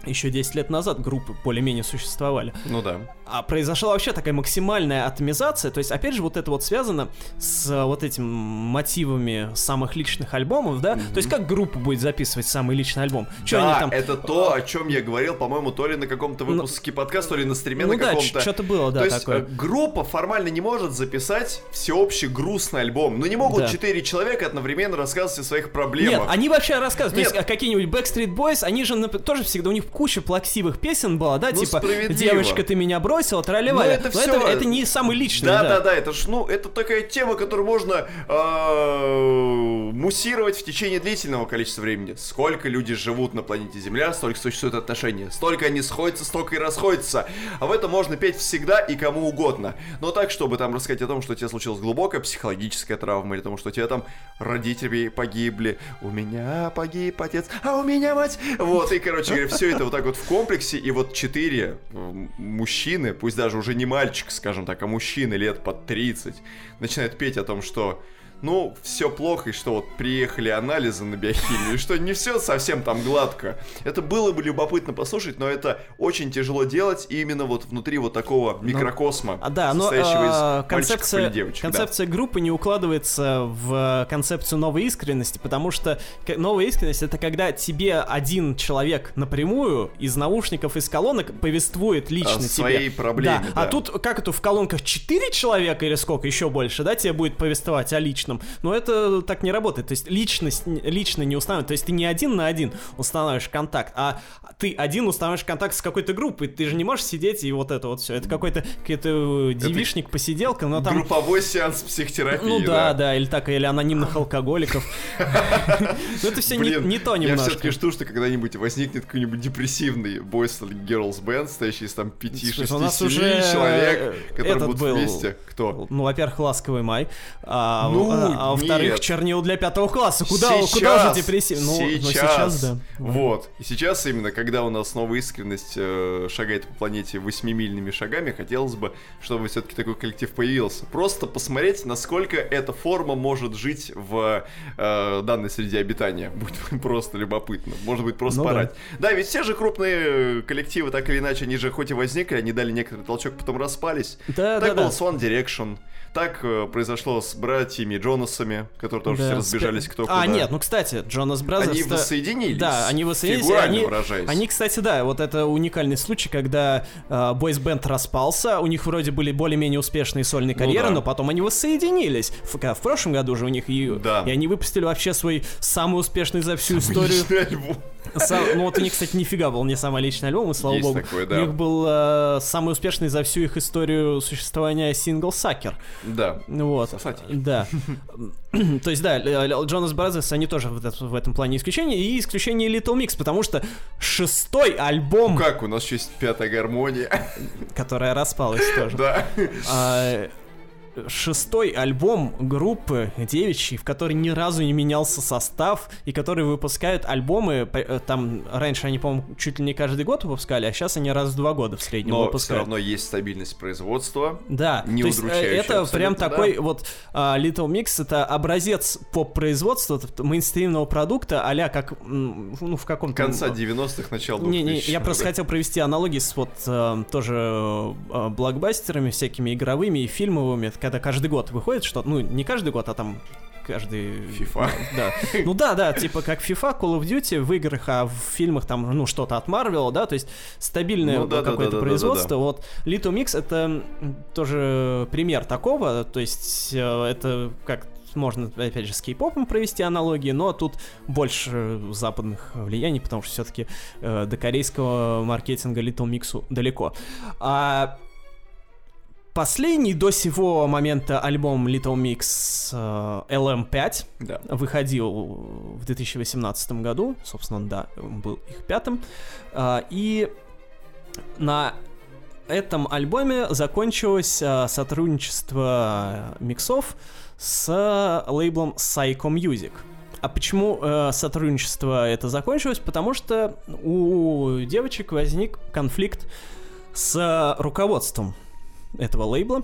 еще 10 лет назад группы более-менее существовали. Ну да. А произошла вообще такая максимальная атомизация, то есть, опять же, вот это вот связано с э, вот этими мотивами самых личных альбомов, да? Mm-hmm. То есть, как группа будет записывать самый личный альбом? Чё да, они там... это то, о чем я говорил, по-моему, то ли на каком-то ну, выпуске ну, подкаста, то ли на стриме ну, на каком-то. Да, что-то было, да, То есть, такое. Э, группа формально не может записать всеобщий грустный альбом. Ну, не могут четыре да. человека одновременно рассказывать о своих проблемах. Нет, они вообще рассказывают. Нет. То есть, какие-нибудь Backstreet Boys, они же тоже всегда, у них куча плаксивых песен была, да, ну, типа «Девочка, ты меня бросила», тролливали. Ну, это, все... это, это не самый личный, да. Да, да, да, это ж, ну, это такая тема, которую можно э, муссировать в течение длительного количества времени. Сколько люди живут на планете Земля, столько существует отношения. Столько они сходятся, столько и расходятся. А в этом можно петь всегда и кому угодно. Но так, чтобы там рассказать о том, что у тебя случилась глубокая психологическая травма, или тому, что у тебя там родители погибли, у меня погиб отец, а у меня мать. Вот, и, короче говоря, все это вот так вот в комплексе, и вот четыре мужчины, пусть даже уже не мальчик, скажем так, а мужчины лет под 30, начинают петь о том, что ну, все плохо, и что вот приехали анализы на биохимию, и что не все совсем там гладко. Это было бы любопытно послушать, но это очень тяжело делать именно вот внутри вот такого микрокосма, А, да, но состоящего э, из мальчиков концепция, девочек. да. концепция группы не укладывается в концепцию новой искренности, потому что новая искренность это когда тебе один человек напрямую из наушников, из колонок повествует лично О тебе. своей проблеме, Да. А да. тут как это в колонках 4 человека или сколько, еще больше, да, тебе будет повествовать о личном. Но это так не работает. То есть личность лично не устанавливает. То есть ты не один на один устанавливаешь контакт, а ты один устанавливаешь контакт с какой-то группой. Ты же не можешь сидеть и вот это вот все. Это какой-то какой-то девишник, посиделка, но там... Групповой сеанс психотерапии, Ну да, да, или так, или анонимных алкоголиков. Ну это все не то Я немножко. все-таки жду, что когда-нибудь возникнет какой-нибудь депрессивный Boys или Girls Band, стоящий из там 5 6 Слушай, у нас уже человек, которые этот будут вместе. Кто? Ну, во-первых, ласковый май, а, Ну, а- а во-вторых, чернил для пятого класса. Куда, куда Сейчас, уже депрессив? Ну, ну, сейчас, сейчас, да. Вот. И сейчас именно, когда у нас новая искренность э, шагает по планете восьмимильными шагами, хотелось бы, чтобы все-таки такой коллектив появился. Просто посмотреть, насколько эта форма может жить в э, данной среде обитания. Будет просто любопытно. Может быть, просто Ну да. поорать. Да. ведь все же крупные коллективы, так или иначе, они же хоть и возникли, они дали некоторый толчок, потом распались. Да, так да, был да. One Direction. Так э, произошло с братьями Джонасами, которые тоже Да, все разбежались кто куда. А, нет, ну, кстати, Jonas Brothers... Они воссоединились. Да, они воссоединились. Они, выражаясь. они, кстати, да, вот это уникальный случай, когда э, бойсбенд распался, у них вроде были более-менее успешные сольные Ну карьеры, да. но потом они воссоединились. В, в прошлом году же у них и, Да. и они выпустили вообще свой самый успешный за всю историю. Сам- ну вот у них, кстати, нифига был не самый личный альбом, и слава Есть богу. такое, У да. них был э, самый успешный за всю их историю существования сингл Sucker. Да. Вот. Сосатель. Да. То есть, да, Jonas Brothers, они тоже в, это- в этом плане исключение. И исключение Little Mix, потому что шестой альбом, Ну как, у нас еще есть пятая гармония. которая распалась тоже. Да. Шестой альбом группы девичьей, в которой ни разу не менялся состав, и которые выпускают альбомы, э, там раньше они, по-моему, чуть ли не каждый год выпускали, а сейчас они раз в два года в среднем Но все выпускают. равно есть стабильность производства. Да, Не то есть э, это прям такой да. вот а, Little Mix это образец поп-производства, мейнстримного продукта, а как, ну, в каком-то... Конца 90-х, начала 2000-х. Не, не, я просто хотел провести аналогии с вот э, тоже блокбастерами всякими игровыми и фильмовыми, когда каждый год выходит что ну, не каждый год, а там каждый... FIFA. Да. Ну да, да, типа как FIFA, Call of Duty в играх, а в фильмах там, ну, что-то от Marvel, да, то есть стабильное Ну да, да, какое-то да, да, да, производство. Вот Little Mix это тоже пример такого, то есть э, это как можно, опять же, с кей-попом провести аналогии, но тут больше западных влияний, потому что все-таки до корейского маркетинга Little Mix далеко. А последний до сего момента альбом Little Mix э, LM5 Да. выходил в 2018 году, собственно, да, он был их пятым, А, и на этом альбоме закончилось а, сотрудничество миксов с лейблом Psycho Music. А почему э, сотрудничество это закончилось? Потому что у девочек возник конфликт с руководством этого лейбла,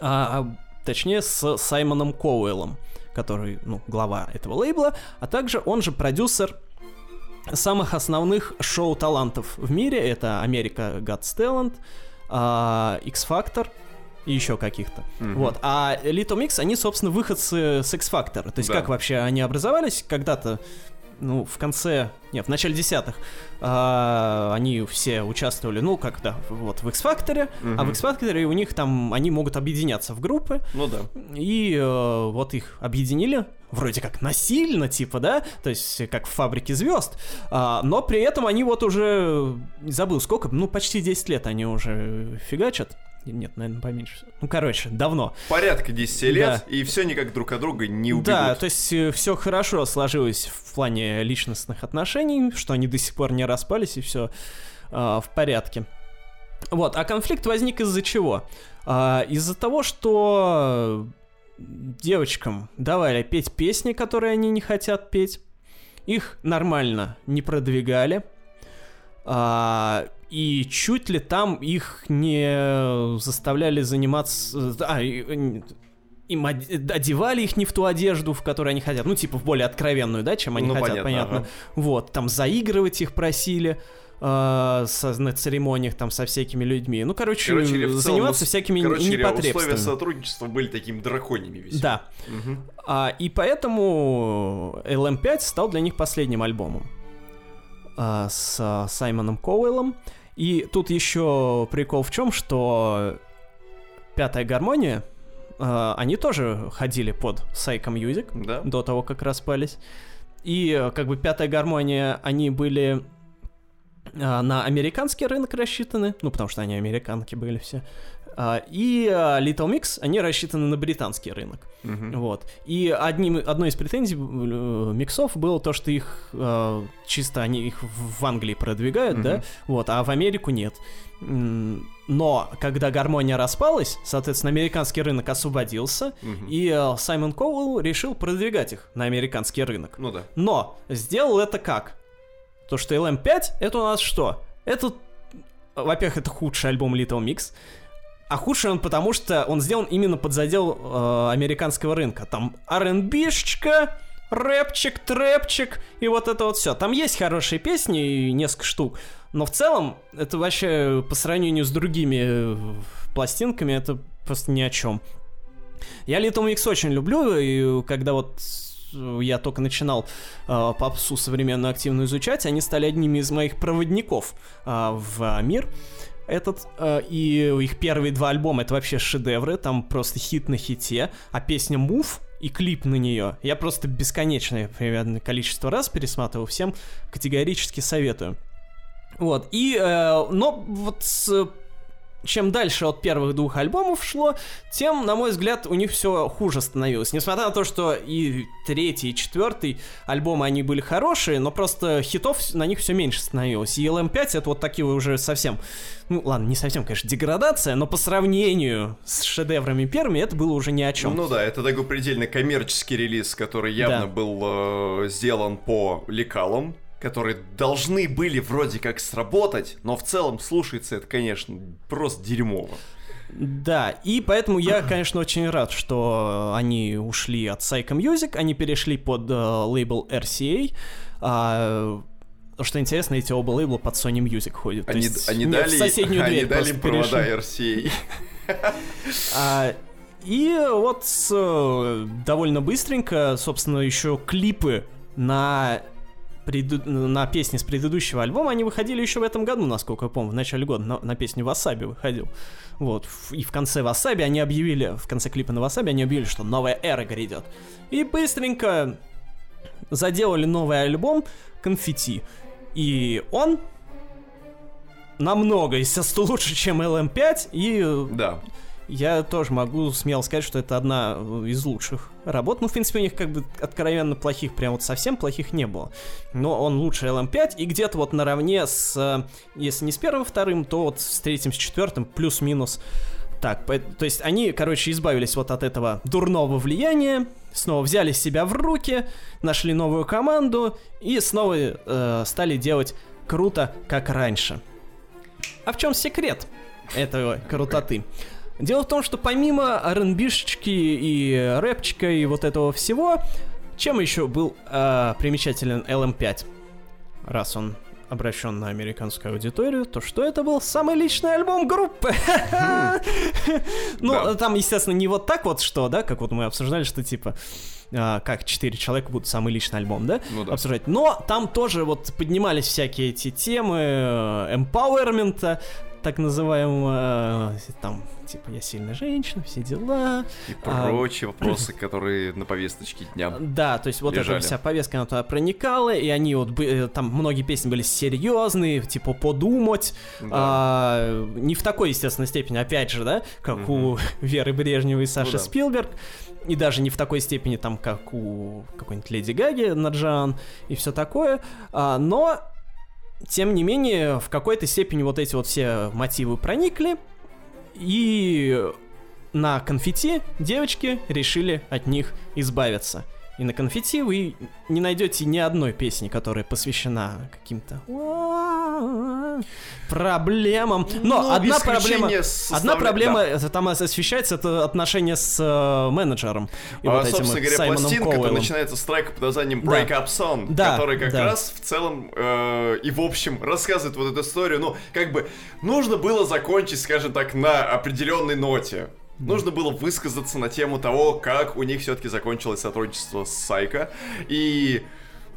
а, а, точнее с Саймоном Коуэллом, который, ну, глава этого лейбла, а также он же продюсер самых основных шоу талантов в мире. Это Америка Got Talent, а, X-Factor и еще каких-то. Мгм. Вот. А Little Mix, они, собственно, выходцы с X-Factor. То есть Да. как вообще они образовались когда-то, ну, в конце, нет, в начале десятых а, они все участвовали, ну, как, да, вот в X-Factor, а в. X-Factor у них там, они могут объединяться в группы, Ну да. и э, вот их объединили, вроде как насильно, типа, да, то есть как в «Фабрике звезд», а, но при этом они вот уже, забыл сколько, ну почти 10 лет они уже фигачат. Нет, наверное, поменьше. Ну, короче, давно. Порядка 10 лет, и все никак друг от друга не убегут. Да, то есть все хорошо сложилось в плане личностных отношений, что они до сих пор не распались, и все в порядке. Вот, а конфликт возник из-за чего? А, из-за того, что девочкам давали петь песни, которые они не хотят петь, их нормально не продвигали, а, и чуть ли там их не заставляли заниматься... А, им одевали их не в ту одежду, в которой они хотят, ну, типа, в более откровенную, да, чем они ну, хотят, понятно. понятно. Ага. Вот, там заигрывать их просили э, со, на церемониях там со всякими людьми. Ну, короче, короче заниматься всякими короче, непотребствами. условия сотрудничества были такими драконьими весьма. Да. Угу. А, и поэтому LM5 стал для них последним альбомом а, с Саймоном Коуэллом. И тут еще прикол в чем, что пятая гармония э, они тоже ходили под Psycho Music да. до того, как распались. И э, как бы пятая гармония, они были э, на американский рынок рассчитаны, ну потому что они американки были все. Uh, и uh, Little Mix, они рассчитаны на британский рынок. Uh-huh. Вот. И одним, одной из претензий uh, миксов было то, что их uh, чисто они их в Англии продвигают, uh-huh. да, вот, а в Америку нет. Но когда гармония распалась, соответственно, американский рынок освободился, угу. и э, Саймон Коуэлл решил продвигать их на американский рынок. Ну да. Но сделал это как? То, что LM5 это у нас что? Это, во-первых, это худший альбом Little Mix. А худший он потому, что он сделан именно под задел э, американского рынка. Там R&B-шечка, рэпчик, трэпчик и вот это вот все. Там есть хорошие песни, несколько штук, но в целом это вообще по сравнению с другими э, пластинками это просто ни о чем. Я Little Mix очень люблю, и когда вот я только начинал э, попсу современную активно изучать, они стали одними из моих проводников э, в мир этот, э, и их первые два альбома это вообще шедевры, там просто хит на хите, а песня Move и клип на нее. Я просто бесконечное примерно количество раз пересматривал, всем категорически советую. Вот, и, э, но вот с чем дальше от первых двух альбомов шло, тем, на мой взгляд, у них все хуже становилось. Несмотря на то, что и третий, и четвертый альбомы, они были хорошие, но просто хитов на них все меньше становилось. И LM5 это вот такие уже совсем, ну ладно, не совсем, конечно, деградация, но по сравнению с шедеврами первыми это было уже ни о чем. Ну да, это такой предельно коммерческий релиз, который явно да. был э, сделан по лекалам которые должны были вроде как сработать, но в целом слушается это, конечно, просто дерьмово. Да, и поэтому я, конечно, очень рад, что они ушли от Psycho Music, они перешли под uh, лейбл RCA. А, что интересно, эти оба лейбла под Sony Music ходят. Они, есть, они дали, в соседнюю они дверь дали провода RCA. А, и вот э, довольно быстренько, собственно, еще клипы на преду... на песни с предыдущего альбома, они выходили еще в этом году, насколько я помню, в начале года на, на песню Васаби выходил. Вот. И в конце Васаби они объявили, в конце клипа на Васаби они объявили, что новая эра грядет. И быстренько заделали новый альбом «Конфетти». И он намного, естественно, лучше, чем LM5, и... Да я тоже могу смело сказать, что это одна из лучших работ. Ну, в принципе, у них как бы откровенно плохих, прям вот совсем плохих не было. Но он лучше LM5 и где-то вот наравне с, э, если не с первым, вторым, то вот с третьим, с четвертым, плюс-минус так, то есть они, короче, избавились вот от этого дурного влияния, снова взяли себя в руки, нашли новую команду и снова э, стали делать круто, как раньше. А в чем секрет этого крутоты? Дело в том, что помимо R&B-шечки и рэпчика и вот этого всего, чем еще был э, примечателен LM5? Раз он обращен на американскую аудиторию, то что это был самый личный альбом группы. Ну, там, естественно, не вот так вот что, да, как вот мы обсуждали, что типа а, как четыре человека будут самый личный альбом, да, ну, да, обсуждать. Но там тоже вот поднимались всякие эти темы эмпауэрмента, так называемого, э, там, типа, я сильная женщина, все дела. И прочие а, вопросы, которые на повесточке дня Да, то есть вот лежали. эта вся повестка, она туда проникала, и они вот, э, там многие песни были серьезные, типа, подумать. Да. А, не в такой, естественно, степени, опять же, да, как угу. у Веры Брежневой и Саши ну, да. Спилберг. И даже не в такой степени, там, как у какой-нибудь Леди Гаги, Наджан и все такое. А, но тем не менее, в какой-то степени вот эти вот все мотивы проникли, и на конфетти девочки решили от них избавиться. И на конфетти вы не найдете ни одной песни, которая посвящена каким-то проблемам. Но Ну, одна проблема, одна проблема да. это там освещается, это отношения с э, менеджером. И А, вот этим собственно вот говоря, Саймоном пластинка-то Коуэллом. начинается с трека под названием Да. Break Up Song, Да, который как да. раз в целом э, и в общем рассказывает вот эту историю. Ну, как бы, нужно было закончить, скажем так, на определенной ноте. Нужно было высказаться на тему того, как у них все-таки закончилось сотрудничество с Сайко. И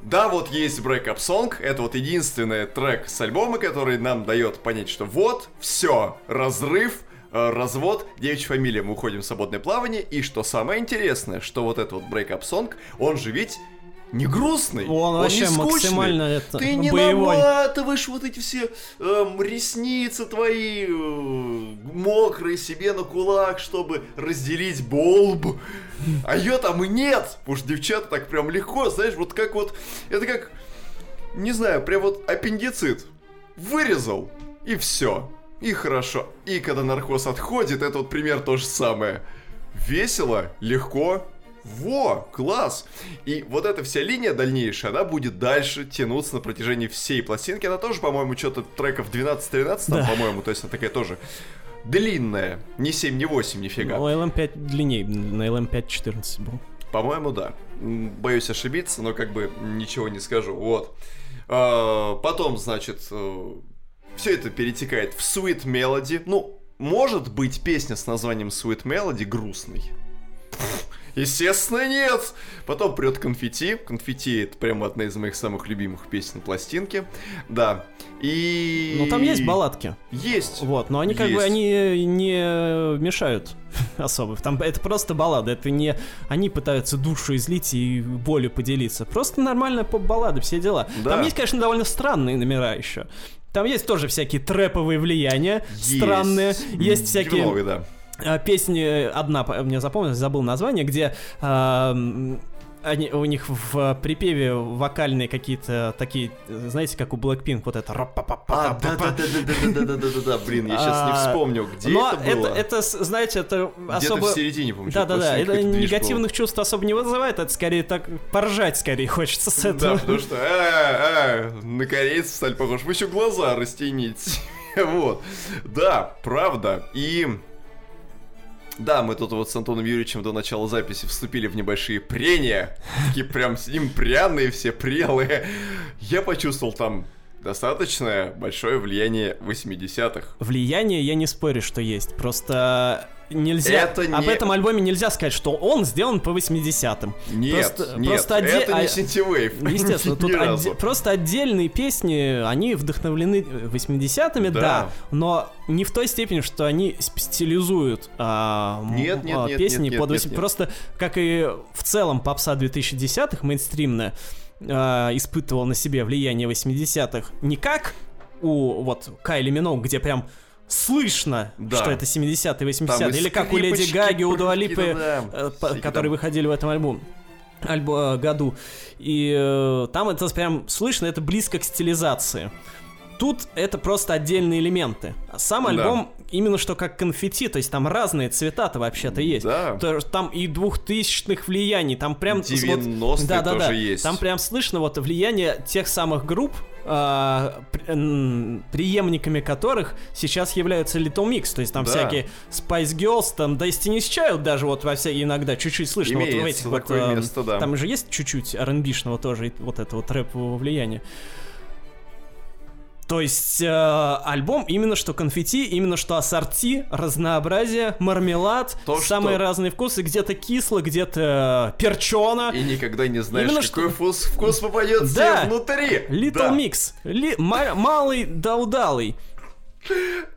да, вот есть Breakup Song, это вот единственный трек с альбома, который нам дает понять, что вот, все, разрыв, э, развод, девичья фамилия, мы уходим в свободное плавание, и что самое интересное, что вот этот вот Breakup Song, он же ведь не грустный, Он не вообще скучный. максимально это, Ты не боевой. наматываешь вот эти все эм, ресницы твои э, мокрые себе на кулак, чтобы разделить болб. А ее там и нет, потому что девчата так прям легко, знаешь, вот как вот, это как, не знаю, прям вот аппендицит. Вырезал, и все. И хорошо. И когда наркоз отходит, это вот пример то же самое. Весело, легко, во, класс! И вот эта вся линия дальнейшая, она будет дальше тянуться на протяжении всей пластинки. Она тоже, по-моему, что-то треков 12-13, там, Да. по-моему, то есть она такая тоже длинная. Не 7, не 8, нифига. У LM5 длинней, на LM5 14 был. По-моему, да. Боюсь ошибиться, но как бы ничего не скажу. Вот. А, Потом, значит, все это перетекает в Sweet Melody. Ну, может быть песня с названием Sweet Melody грустной? Естественно, нет. Потом прет конфетти. Конфетти это прямо одна из моих самых любимых песен на пластинке. Да. И... Ну там есть балладки. Есть. Вот, но они как бы Есть. они не мешают особо. Там это просто баллада, это не они пытаются душу излить и болью поделиться. Просто нормальная поп-баллада, все дела. Да. Там есть, конечно, довольно странные номера еще. Там есть тоже всякие трэповые влияния, странные. Есть всякие Дерьмовые, да. А, песни, одна по- мне запомнилась, забыл название, где м, они, у них в припеве вокальные какие-то такие, э, знаете, как у Blackpink, вот это А, ра-па-па-па-па-па. да-да-да-да-да-да-да-да, блин, я сейчас не вспомню, где это было. это, знаете, это особо... в середине, по-моему, Да, да, да. что-то Это негативных чувств особо не вызывает, это скорее так поржать скорее хочется с Да, этого. потому что, на корейцев стали похож. Вы еще глаза растяните. Вот. Да, правда. И... Да, мы тут вот с Антоном Юрьевичем до начала записи вступили в небольшие прения. Такие прям сидим пряные все, прелые. Я почувствовал там достаточно большое влияние 80-х. Влияние я не спорю, что есть. Просто нельзя... Это Об не- этом альбоме нельзя сказать, что он сделан по 80-м. Нет, Просто- нет, просто отде- это не а- синтивейв. Естественно, тут разу. просто отдельные песни, они вдохновлены 80-ми, да. Да. но не в той степени, что они стилизуют а, Нет, нет, а, нет, песни нет, под нет, 80 нет. Просто, как и в целом попса 2010-х, мейнстримная, а, испытывал на себе влияние 80-х не как у вот Кайли Миноуг, где прям слышно, Да. что это 70-е, 80-е, Там и или как у Леди Гаги, у Дуа какие-то, Липы, да, э, которые выходили в этом альбоме альбо- э, году. И э, там это прям слышно, это близко к стилизации. Тут это просто отдельные элементы. Сам Да. альбом именно что как конфетти, то есть там разные цвета-то вообще-то есть. Да. Там и двухтысячных влияний, там прям... вот- 90-е Да-да-да. тоже есть. Там прям слышно вот влияние тех самых групп, а, преемниками которых сейчас являются Little Mix, то есть там Да. всякие Spice Girls, там Destiny's Child даже вот во все иногда чуть-чуть слышно вот в Имеется этих вот, а, место, да. там же есть чуть-чуть R&B-шного тоже вот этого трэпового влияния. То есть э, альбом именно что конфетти, именно что ассорти, разнообразие, мармелад, То, самые что- разные вкусы, где-то кисло, где-то перчено. И никогда не знаешь, Именно какой что- вкус, вкус попадет Да. внутри. Little Да. Mix. Ли- ма- малый да удалый.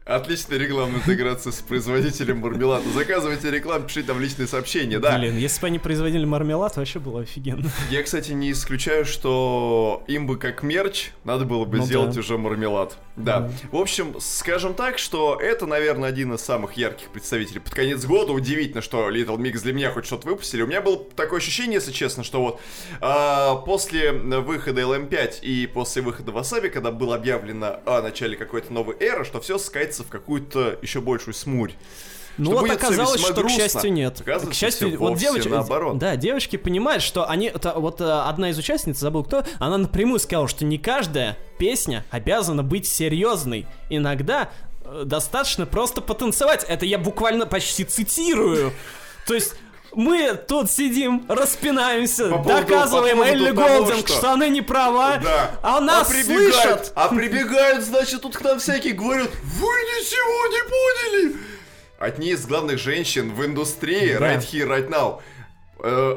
Отличная рекламная интеграция с производителем мармелада. Заказывайте рекламу, пишите там личные сообщения, да. Блин, если бы они производили мармелад, вообще было офигенно. Я, кстати, не исключаю, что им бы как мерч надо было бы Ну сделать да. уже мармелад. Да. В общем, скажем так, что это, наверное, один из самых ярких представителей. Под конец года удивительно, что Little Mix для меня хоть что-то выпустили. У меня было такое ощущение, если честно, что вот а, после выхода LM5 и после выхода Wasabi, когда было объявлено о начале какой-то новой эры, что все скатится в какую-то еще большую смурь. Ну что вот оказалось, что, к грустно. счастью, нет. Оказывается, к счастью, вот девочки, наоборот. да, девочки понимают, что они, та- вот э, одна из участниц, забыл кто, она напрямую сказала, что не каждая песня обязана быть серьезной. Иногда э, достаточно просто потанцевать. Это я буквально почти цитирую. То есть мы тут сидим, распинаемся, По поводу- доказываем по Элли Голдинг, что- что... она не права, Да. а нас прибегают, слышат. а прибегают, значит, тут к нам всякие говорят, вы ничего не поняли. Одни из главных женщин в индустрии, Да. right here, right now,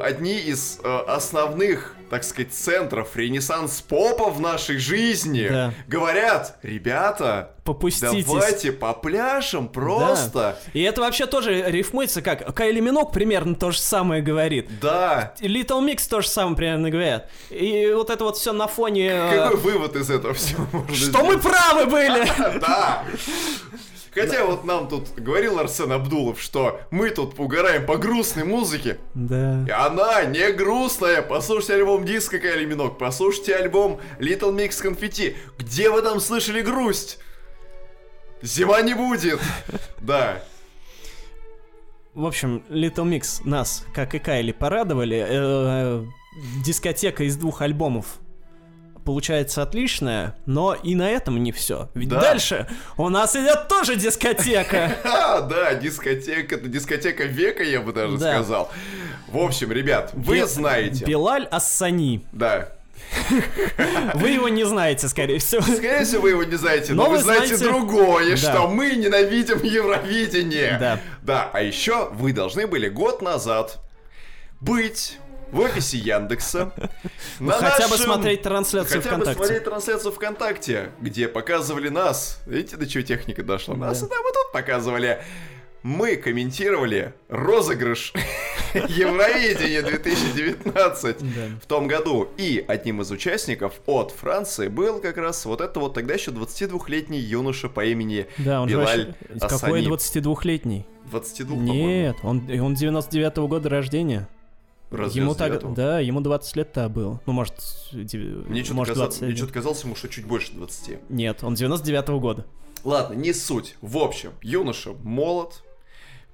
одни из э, основных, так сказать, центров ренессанс-попа в нашей жизни, Да. говорят, ребята, Попуститесь. давайте попляшем просто. И это вообще тоже рифмуется как Кайли Минок примерно то же самое говорит. Да. Little Mix то же самое примерно говорят. И вот это вот все на фоне... э, Какой вывод из этого всего Что мы правы были! Да. Хотя вот нам тут говорил Арсен Абдулов, что мы тут угораем по грустной музыке. Да. И она не грустная. Послушайте альбом Диско Кайли Минок, послушайте альбом Little Mix Конфетти. Где вы там слышали грусть? Зима не будет. Да. В общем, Little Mix нас, как и Кайли, порадовали. Э, Дискотека из двух альбомов получается отличная, но и на этом не все. Ведь Да. дальше у нас идет тоже дискотека. Да, дискотека, это дискотека века, я бы даже Да. сказал. В общем, ребят, вы знаете. Белаль Ассани. Да. Вы его не знаете, скорее всего. Скорее всего, вы его не знаете, но, Но вы вы знаете, знаете- другое, Да. что мы ненавидим Евровидение. Да. Да, а еще вы должны были год назад быть в офисе Яндекса. на Хотя бы нашем- смотреть трансляцию Хотя бы ВКонтакте. смотреть трансляцию ВКонтакте, где показывали нас. Видите, до чего техника дошла? Нас Да. и там и тут показывали. Мы комментировали розыгрыш Евровидения 2019 Да. в том году. И одним из участников от Франции был как раз вот это вот тогда еще 22-летний юноша по имени Да, он Билаль. Какой Ассани. 22-летний? 22, по-моему. Нет, он, он 99-го года рождения. Разве ему так, да, ему 20 лет-то было. Ну, может, Мне что-то может казалось, 21. мне что-то казалось ему, что чуть больше 20. Нет, он 99-го года. Ладно, не суть. В общем, юноша молод.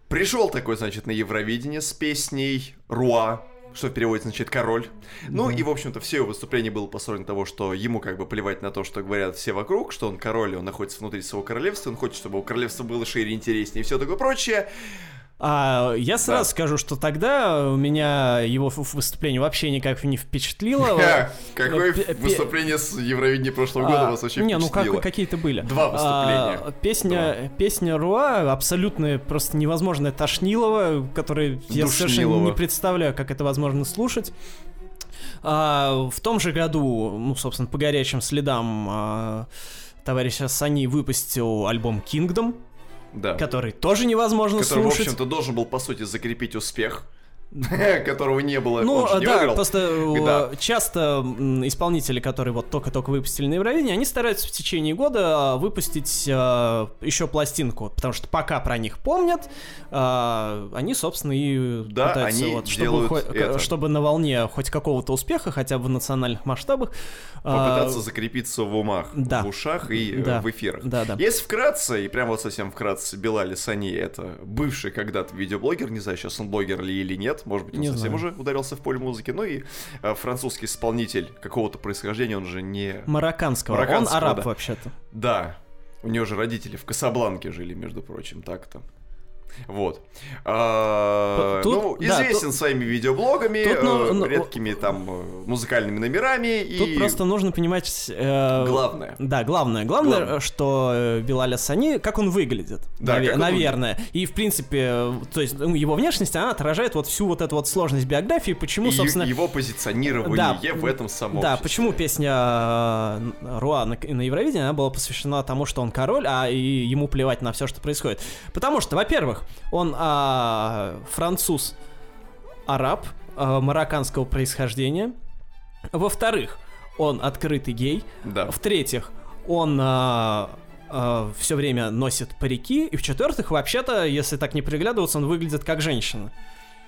Пришел такой, значит, на Евровидение с песней «Руа», что в переводе значит «король». Ну Да. и, в общем-то, все его выступление было построено того, что ему как бы плевать на то, что говорят все вокруг, что он король, и он находится внутри своего королевства, он хочет, чтобы его королевство было шире, интереснее и все такое прочее. А я сразу Да. скажу, что тогда у меня его выступление вообще никак не впечатлило. Какое выступление с Евровидения прошлого года А, вас вообще Не, ну какие-то были. Два выступления. А, песня, песня Руа абсолютно просто невозможное тошнилово, которое я совершенно не представляю, как это возможно слушать. А, в том же году, ну, собственно, по горячим следам а, товарищ Сани выпустил альбом Kingdom, Да. который тоже невозможно Который, в слушать. общем-то, должен был, по сути, закрепить успех, которого не было. Ну, да, выиграл. просто э, Да. часто исполнители, которые вот только-только выпустили на Евровидение, они стараются в течение года э, выпустить э, еще пластинку, потому что пока про них помнят, э, они, собственно, и Да, пытаются, они вот, чтобы, это. на волне хоть какого-то успеха, хотя бы в национальных масштабах, э, Попытаться закрепиться в умах, да. в ушах и Да. в эфирах. Да, да. Если вкратце, и прям вот совсем вкратце, Белали Сани это бывший когда-то видеоблогер, не знаю, сейчас он блогер ли или нет, может быть, он Не совсем знаю. уже ударился в поле музыки, ну и э, французский исполнитель какого-то происхождения, он же не... Марокканского. Марокканского, Он араб да. вообще-то. Да, у него же родители в Касабланке жили, между прочим, так-то. Вот. А, Тут- ну, да, известен своими видеоблогами, тут, ну, э, ну, редкими там э, музыкальными номерами и Тут просто нужно понимать... э, главное. Да, главное. Главное, Главное. что э, Билаля Сани, как он выглядит. Да, наве- как он наверное. И, в принципе, то есть ну, его внешность, она отражает вот всю вот эту вот сложность биографии, почему, И собственно... его позиционирование Да, в этом самом Да, обществе. почему песня Руа на, на Евровидении, она была посвящена тому, что он король, а и ему плевать на все, что происходит. Потому что, во-первых, он а, француз, араб, а, марокканского происхождения. Во-вторых, он открытый гей. Да. В-третьих, он все время носит парики. И в-четвертых, вообще-то, если так не приглядываться, он выглядит как женщина.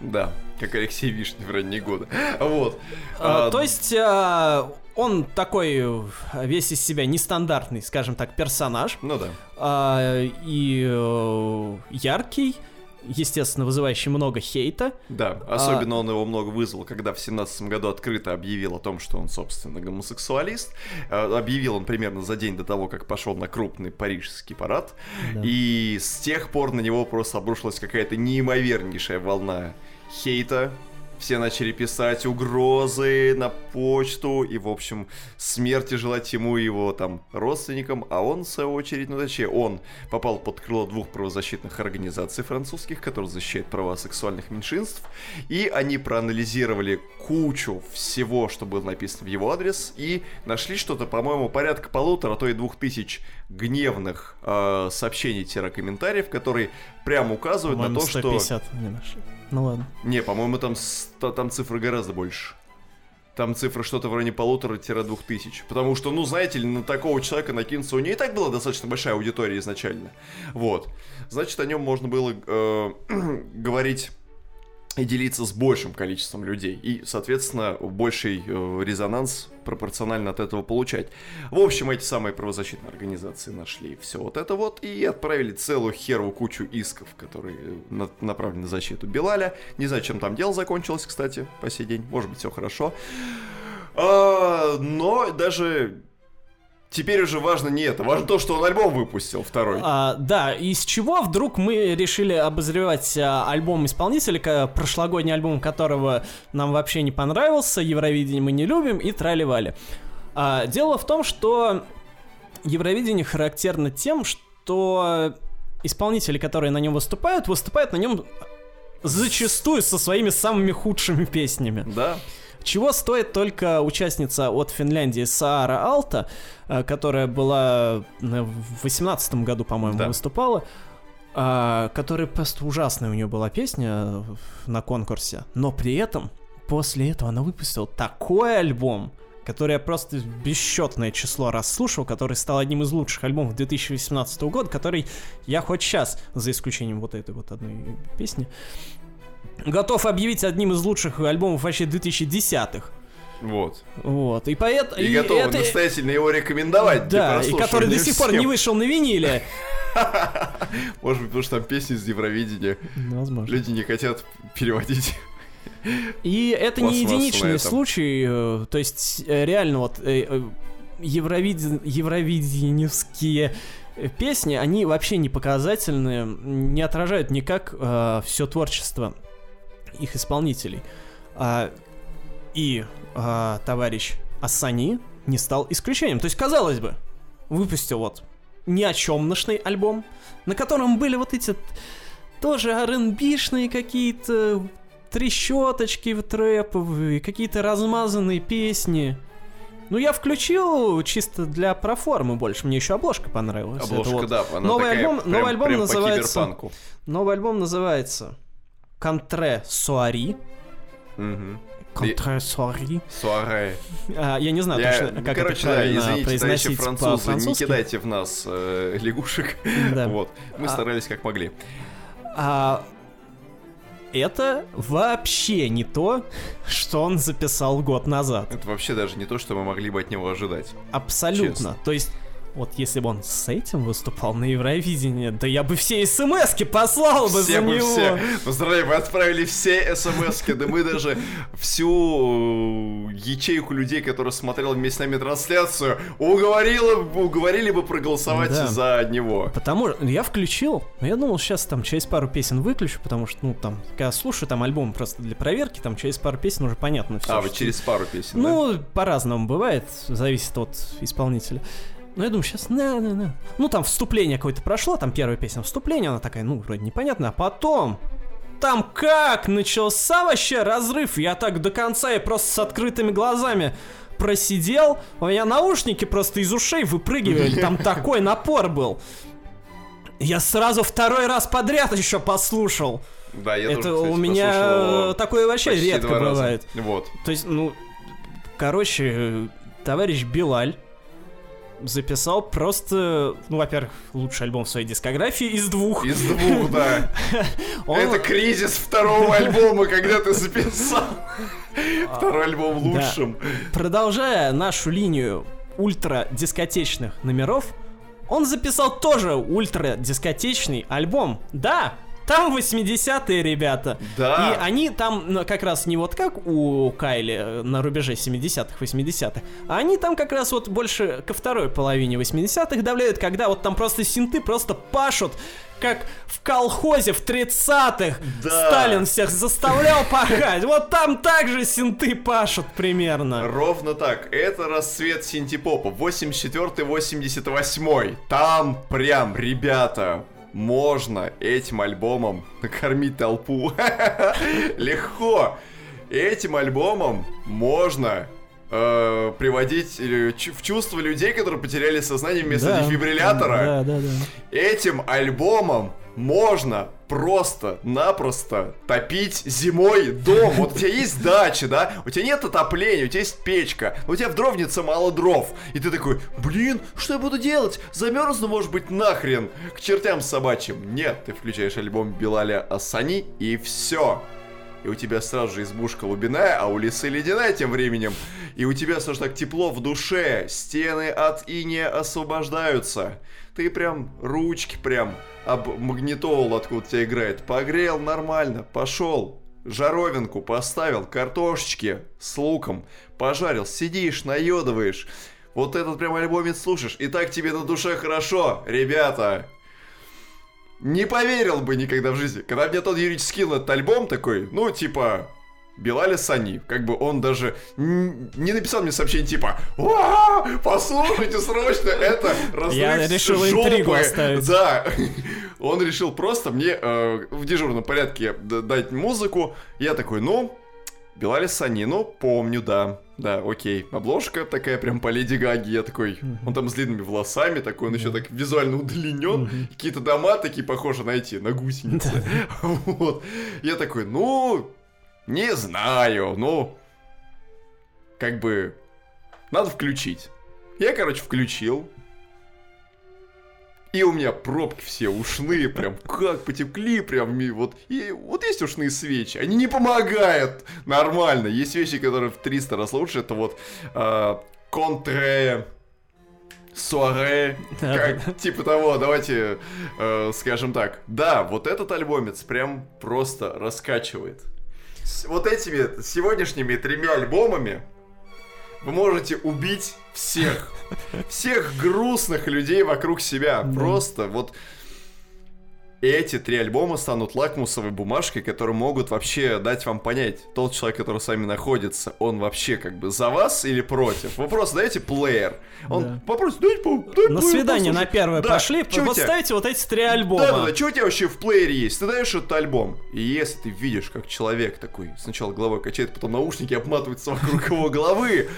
Да, как Алексей Вишни в ранние годы. Вот. А, А, То есть а, он такой э, весь из себя нестандартный, скажем так, персонаж. Ну да. а, И э, яркий, естественно, вызывающий много хейта. Да, особенно а... он его много вызвал, когда в семнадцатом году открыто объявил о том, что он, собственно, гомосексуалист. А, объявил он примерно за день до того, как пошел на крупный парижский парад. Да. И с тех пор на него просто обрушилась какая-то неимовернейшая волна хейта, все начали писать угрозы на почту и, в общем, смерти желать ему и его там родственникам, а он, в свою очередь, ну точнее, он попал под крыло двух правозащитных организаций французских, которые защищают права сексуальных меньшинств, и они проанализировали кучу всего, что было написано в его адрес, и нашли что-то, по-моему, порядка полутора, а то и двух тысяч гневных э, сообщений-комментариев, которые прямо указывают на то, 150 что... не нашли. Ну ладно. Не, по-моему, там, там цифры гораздо больше. Там цифра что-то в районе полутора-двух тысяч. Потому что, ну, знаете ли, на такого человека накинуться у нее и так была достаточно большая аудитория изначально. Вот. Значит, о нем можно было э, говорить и делиться с большим количеством людей. И, соответственно, больший э, резонанс пропорционально от этого получать. В общем, эти самые правозащитные организации нашли все вот это вот и отправили целую херу кучу исков, которые на направлены на защиту Белаля. Не знаю, чем там дело закончилось, кстати, по сей день. Может быть, все хорошо. А, но даже Теперь уже важно не это, важно то, что он альбом выпустил второй. А, да, из чего вдруг мы решили обозревать а, альбом исполнителя, прошлогодний альбом которого нам вообще не понравился, Евровидение мы не любим и трали-вали. А, дело в том, что Евровидение характерно тем, что исполнители, которые на нем выступают, выступают на нем зачастую со своими самыми худшими песнями. Да. Чего стоит только участница от Финляндии Саара Алта, э, которая была э, в 18 году, по-моему, да. выступала, э, которая просто ужасная у нее была песня на конкурсе, но при этом после этого она выпустила такой альбом, который я просто бесчетное число раз слушал, который стал одним из лучших альбомов 2018 года, который я хоть сейчас, за исключением вот этой вот одной песни, готов объявить одним из лучших альбомов вообще 2010-х. Вот. Вот. И поэтому... И, и готовы это... настоятельно его рекомендовать. Да, и который до сих пор не вышел на виниле. Может быть, потому что там песни с Евровидения. Возможно. Люди не хотят переводить. И это не единичный случай. Э, то есть, э, реально, вот э, евровиди... евровиденевские песни, они вообще не показательные, не отражают никак э, все творчество их исполнителей. А, и а, товарищ Ассани не стал исключением. То есть, казалось бы, выпустил вот ни о чемношный альбом, на котором были вот эти тоже rb какие-то трещоточки в трэповые, какие-то размазанные песни. Ну, я включил чисто для проформы больше. Мне еще обложка понравилась. Обложка, вот. да. Она новый такая альбом, прям, новый альбом прям называется. Новый альбом называется Контре Суари. Угу. Контре Суари. Суаре. А, я не знаю я, точно, как короче, это правильно да, извините, произносить французы, не кидайте в нас э, лягушек. Да. вот. Мы а, старались как могли. А, это вообще не то, что он записал год назад. Это вообще даже не то, что мы могли бы от него ожидать. Абсолютно. Честно. То есть вот если бы он с этим выступал на Евровидении, да я бы все смс послал бы все за бы него. Все. Поздравляю, вы отправили все смс да мы даже всю э, ячейку людей, которые смотрел вместе с нами трансляцию, уговорили, уговорили бы проголосовать да. за него. Потому что я включил, я думал, сейчас там через пару песен выключу, потому что, ну, там, когда слушаю там альбом просто для проверки, там через пару песен уже понятно все. А, вы через пару песен, Ну, да? по-разному бывает, зависит от исполнителя. Ну, я думаю, сейчас, на, на, на. Ну, там вступление какое-то прошло, там первая песня вступление, она такая, ну, вроде непонятная, а потом... Там как начался вообще разрыв, я так до конца и просто с открытыми глазами просидел, у меня наушники просто из ушей выпрыгивали, там такой напор был. Я сразу второй раз подряд еще послушал. Да, я Это тоже, кстати, у меня такое вообще редко бывает. Вот. То есть, ну, короче, товарищ Билаль, записал просто, ну, во-первых, лучший альбом в своей дискографии из двух. Из двух, да. Он... Это кризис второго альбома, когда ты записал второй альбом лучшим. Продолжая нашу линию ультра-дискотечных номеров, он записал тоже ультра-дискотечный альбом. Да, там 80-е ребята. Да. И они там как раз не вот как у Кайли э, на рубеже 70-х, 80-х, а они там как раз вот больше ко второй половине 80-х давляют, когда вот там просто синты просто пашут, как в колхозе в 30-х Да. Сталин всех заставлял пахать. Вот там также синты пашут примерно. Ровно так. Это расцвет синтепопа. 84-88. Там прям, ребята, можно этим альбомом накормить толпу. Легко. Этим альбомом можно э, приводить в чувство людей, которые потеряли сознание вместо Да. дефибриллятора. Да, да, да. Этим альбомом можно просто-напросто топить зимой дом. Вот у тебя есть дача, да? У тебя нет отопления, у тебя есть печка, у тебя в дровнице мало дров. И ты такой, блин, что я буду делать? Замерзну, может быть, нахрен к чертям собачьим. Нет, ты включаешь альбом Белаля Ассани и все. И у тебя сразу же избушка лубиная, а у лисы ледяная тем временем. И у тебя сразу так тепло в душе, стены от иния освобождаются. Ты прям ручки прям об магнитол, откуда тебя играет, погрел нормально, пошел. Жаровинку поставил, картошечки с луком, пожарил, сидишь, наедываешь. Вот этот прям альбомец слушаешь, и так тебе на душе хорошо, ребята. Не поверил бы никогда в жизни. Когда мне тот Юрич скинул этот альбом такой, ну, типа, Белали Сани. Как бы он даже не написал мне сообщение типа «Уа, Послушайте срочно, это Я решил жопы». интригу оставить. Да. Он решил просто мне э, в дежурном порядке дать музыку. Я такой, ну, Белали Сани, ну, помню, да. Да, окей. Обложка такая прям по Леди Гаге. Я такой, он там с длинными волосами, такой, он еще так визуально удлинен. Какие-то дома такие похожи на эти, на гусеницы. Вот. Я такой, ну, не знаю, ну, как бы, надо включить. Я, короче, включил. И у меня пробки все ушные, прям как потекли, прям ми- вот. И вот есть ушные свечи, они не помогают нормально. Есть вещи, которые в 300 раз лучше. Это вот а, контре, суаре, как, типа того, давайте э, скажем так. Да, вот этот альбомец прям просто раскачивает. С вот этими сегодняшними тремя альбомами вы можете убить всех. Всех грустных людей вокруг себя. Просто вот эти три альбома станут лакмусовой бумажкой, которые могут вообще дать вам понять, тот человек, который с вами находится, он вообще как бы за вас или против. Вы просто даете плеер. Он Да. попросит, дайте, по- дай На плеер свидание на послушать». первое Да, пошли, чё вот ставите вот эти три альбома. Да-да-да, что у тебя вообще в плеере есть? Ты даешь этот альбом, и если ты видишь, как человек такой сначала головой качает, потом наушники обматываются вокруг его головы,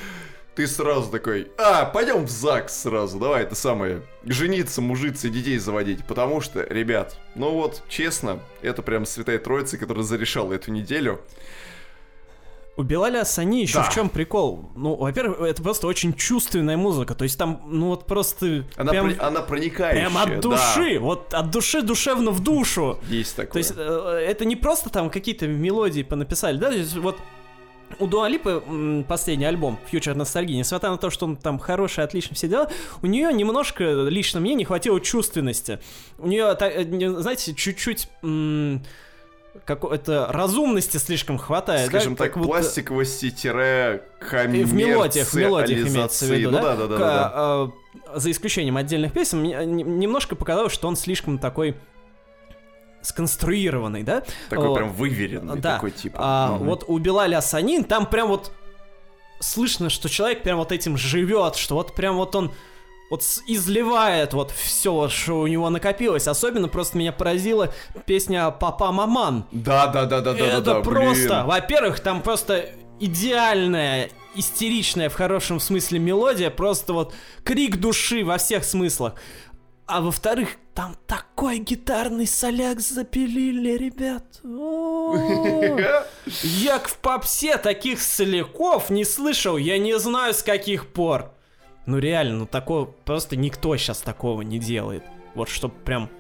ты сразу такой, а, пойдем в ЗАГС сразу, давай это самое, жениться, мужиться детей заводить. Потому что, ребят, ну вот, честно, это прям святая троица, которая зарешала эту неделю. У Белаля Сани еще Да. в чем прикол? Ну, во-первых, это просто очень чувственная музыка. То есть там, ну вот просто Она, прям, при- она проникающая, прям от да. души. Вот от души душевно в душу. Есть такое. То есть э, это не просто там какие-то мелодии понаписали, да? То есть вот у Дуалипы последний альбом Future Nostalgia, несмотря на то, что он там хороший, отлично, все дела, у нее немножко, лично мне, не хватило чувственности. У нее, знаете, чуть-чуть... какой-то разумности слишком хватает. Скажем да? так, Как пластиковости тире в мелодиях, в мелодиях имеется в виду, Ну да? да, да, да, К- да. а, За исключением отдельных песен, мне н- немножко показалось, что он слишком такой сконструированный, да? Такой Вот. прям выверенный Да. такой типа. А, Мгм. Вот у Белаля Санин там прям вот слышно, что человек прям вот этим живет, что вот прям вот он вот изливает вот все, что у него накопилось. Особенно просто меня поразила песня «Папа Маман». Да, да, да, да, да, Это да, да, просто, во-первых, там просто идеальная, истеричная в хорошем смысле мелодия, просто вот крик души во всех смыслах. А во-вторых, там такой гитарный соляк запилили, ребят. О, Я в попсе таких соляков не слышал, я не знаю с каких пор. Ну реально, ну такого просто никто сейчас такого не делает. Вот чтоб прям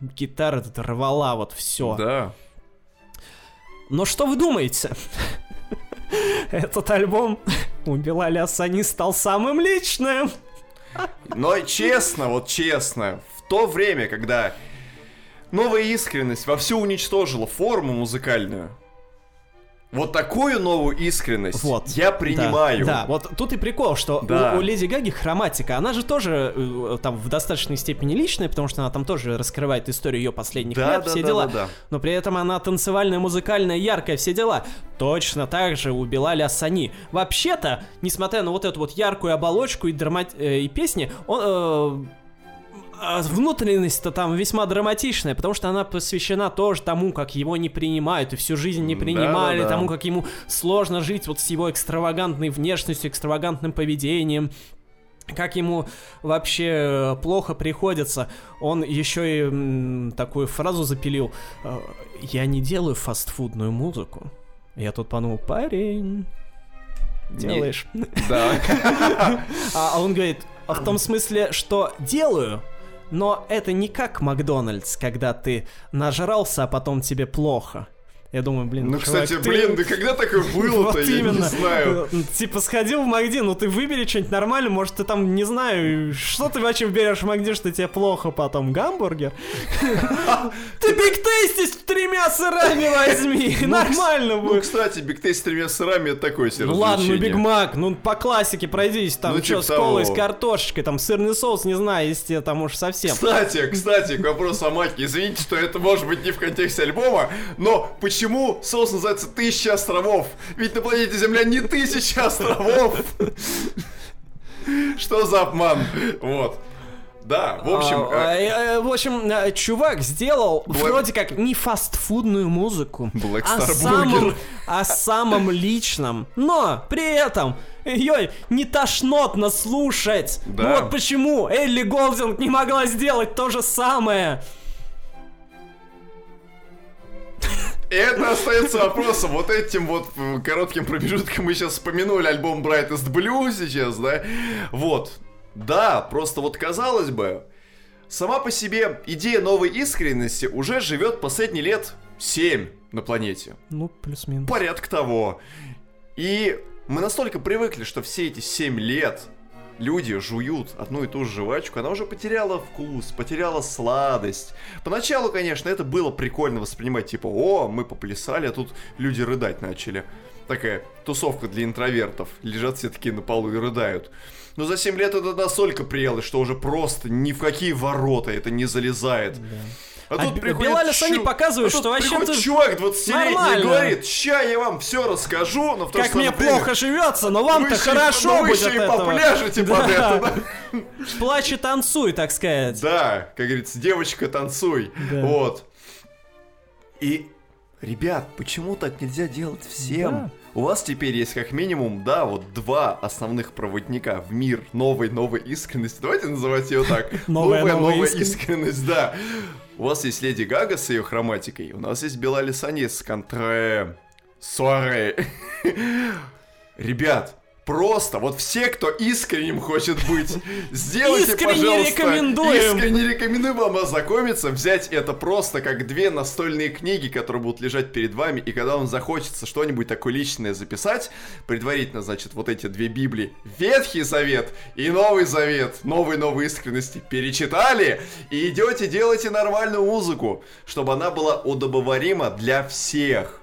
гитара тут рвала вот все. Да. Но что вы думаете? Этот альбом у Белаля Асани стал самым личным. Но честно, вот честно, в то время, когда новая искренность вовсю уничтожила форму музыкальную. Вот такую новую искренность Вот. я принимаю. Да, да, вот тут и прикол, что Да. у, у Леди Гаги хроматика, она же тоже э, там в достаточной степени личная, потому что она там тоже раскрывает историю ее последних Да, лет, да, все да, дела. да, да. Но при этом она танцевальная, музыкальная, яркая, все дела. Точно так же у Белаля Асани. Вообще-то, несмотря на вот эту вот яркую оболочку и, драма... э, и песни, он... э, внутренность-то там весьма драматичная, потому что она посвящена тоже тому, как его не принимают, и всю жизнь не принимали, Да-да-да. тому, как ему сложно жить вот с его экстравагантной внешностью, экстравагантным поведением, как ему вообще э, плохо приходится. Он еще и м, такую фразу запилил. э, Я не делаю фастфудную музыку. Я тут подумал, парень, делаешь. Да. А а он говорит, а в том смысле, что делаю, но это не как Макдональдс, когда ты нажрался, а потом тебе плохо. Я думаю, блин, Ну, чувак, кстати, ты- блин, да когда такое было-то, Вот я не именно. знаю. Э, Типа сходил в Макди, ну ты выбери что-нибудь нормальное, может ты там, не знаю, что ты вообще берешь в Макди, что тебе плохо потом, гамбургер? Ты Big Tasty с тремя сырами возьми, нормально Ну, будет. кстати, Биг с тремя сырами это такое себе Ну ладно, ну. Биг Мак, ну по классике пройдись, там Ну, что, типа с колой, с картошечкой, там сырный соус, не знаю, если тебе там уж совсем. Кстати, кстати, к вопросу о Маке. Извините, что это может быть не в контексте альбома, но почему соус называется «Тысяча островов»? Ведь на планете Земля не тысяча островов. Что за обман? Вот. Да, в общем, А, э, э, э, в общем, э, чувак сделал Black- вроде как не фастфудную музыку, Black а Star самом, Burger. о самом личном. Но при этом ее не тошнотно слушать. Да. Ну вот почему Элли Голдинг не могла сделать то же самое. Это остается вопросом. Вот этим вот э, коротким промежутком мы сейчас вспомянули альбом Brightest Blue сейчас, да? Вот. Да, просто вот казалось бы, сама по себе идея новой искренности уже живет последние лет 7 на планете. Ну, плюс-минус. Порядка того. И мы настолько привыкли, что все эти 7 лет люди жуют одну и ту же жвачку, она уже потеряла вкус, потеряла сладость. Поначалу, конечно, это было прикольно воспринимать, типа, о, мы поплясали, а тут люди рыдать начали. Такая тусовка для интровертов. Лежат все такие на полу и рыдают. Но за 7 лет это настолько приелось, что уже просто ни в какие ворота это не залезает. А Б- Белаль Асани показывает, а тут что вообще приходит ты чувак 20-летний и нормально. говорит, ща я вам все расскажу, но в то как мне время плохо живется, но вы вам-то хорошо ну вы будет еще и попляжете под Да. это, да? Плачь и танцуй, так сказать. Да, как говорится, девочка, танцуй. Да. Вот. И, ребят, почему так нельзя делать всем? Да. У вас теперь есть как минимум, да, вот два основных проводника в мир новой новой искренности. Давайте называть ее так. Новая новая новая искренность. искренность, да. У вас есть Леди Гага с ее хроматикой, у нас есть Белали Сани с контре... Суаре. Ребят, просто вот все, кто искренним хочет быть, сделайте, Искренне пожалуйста, рекомендуем. искренне рекомендую вам ознакомиться, взять это просто как две настольные книги, которые будут лежать перед вами, и когда вам захочется что-нибудь такое личное записать, предварительно, значит, вот эти две Библии, Ветхий Завет и Новый Завет, новой новой искренности, перечитали, и идете, делайте нормальную музыку, чтобы она была удобоварима для всех.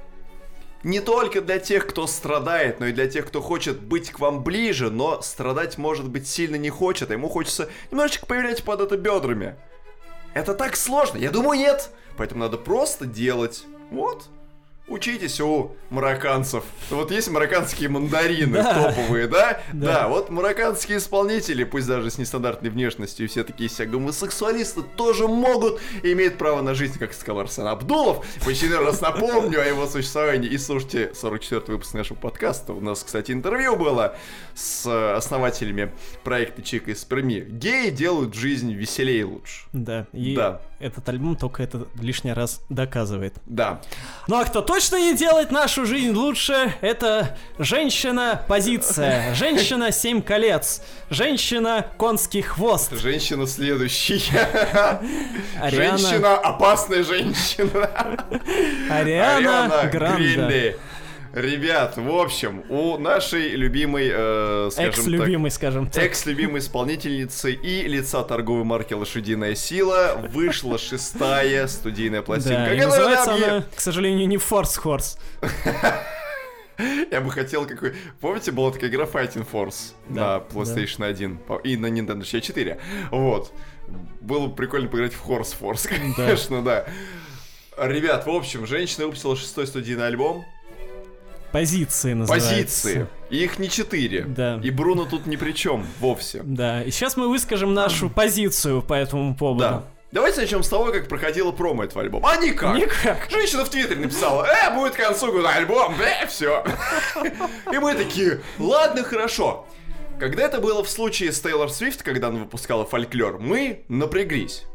Не только для тех, кто страдает, но и для тех, кто хочет быть к вам ближе, но страдать, может быть, сильно не хочет, а ему хочется немножечко появлять под это бедрами. Это так сложно? Я думаю, нет. Поэтому надо просто делать. Вот. Учитесь у марокканцев. Вот есть марокканские мандарины Да. топовые, да? Да. Да, вот марокканские исполнители, пусть даже с нестандартной внешностью, все такие себя гомосексуалисты тоже могут и имеют право на жизнь, как сказал Арсен Абдулов. В очередной раз напомню о его существовании. И слушайте 44 выпуск нашего подкаста. У нас, кстати, интервью было с основателями проекта Чика из Перми. Геи делают жизнь веселее и лучше. Да, и Да. этот альбом только это лишний раз доказывает. Да. Ну а кто точно не делает нашу жизнь лучше, это женщина-позиция, женщина семь колец, женщина конский хвост, Женщина следующая. Ариана, Женщина, опасная женщина. Ариана, Гранде. Грилли. Ребят, в общем, у нашей любимой, э, скажем Экс-любимой, скажем так, так. экс-любимой исполнительницы и лица торговой марки «Лошадиная сила» вышла шестая студийная пластинка. Да, и называется она, к сожалению, не Force Horse. Я бы хотел какой... Помните, была такая игра Fighting Force Да, на PlayStation 1 по- и на Nintendo 64? Вот. Было бы прикольно поиграть в Horse Force, конечно, да. Ребят, в общем, женщина выпустила шестой студийный альбом. Позиции называется. Позиции. И их не четыре. Да. И Бруно тут ни при чем вовсе. Да, и сейчас мы выскажем нашу позицию по этому поводу. Да. Давайте начнем с того, как проходила промо этого альбома. А никак. Никак. Женщина в Твиттере написала, э, будет к концу года альбом, э, все. И мы такие, ладно, хорошо. Когда это было в случае с Тейлор Свифт, когда она выпускала фольклор, мы напряглись.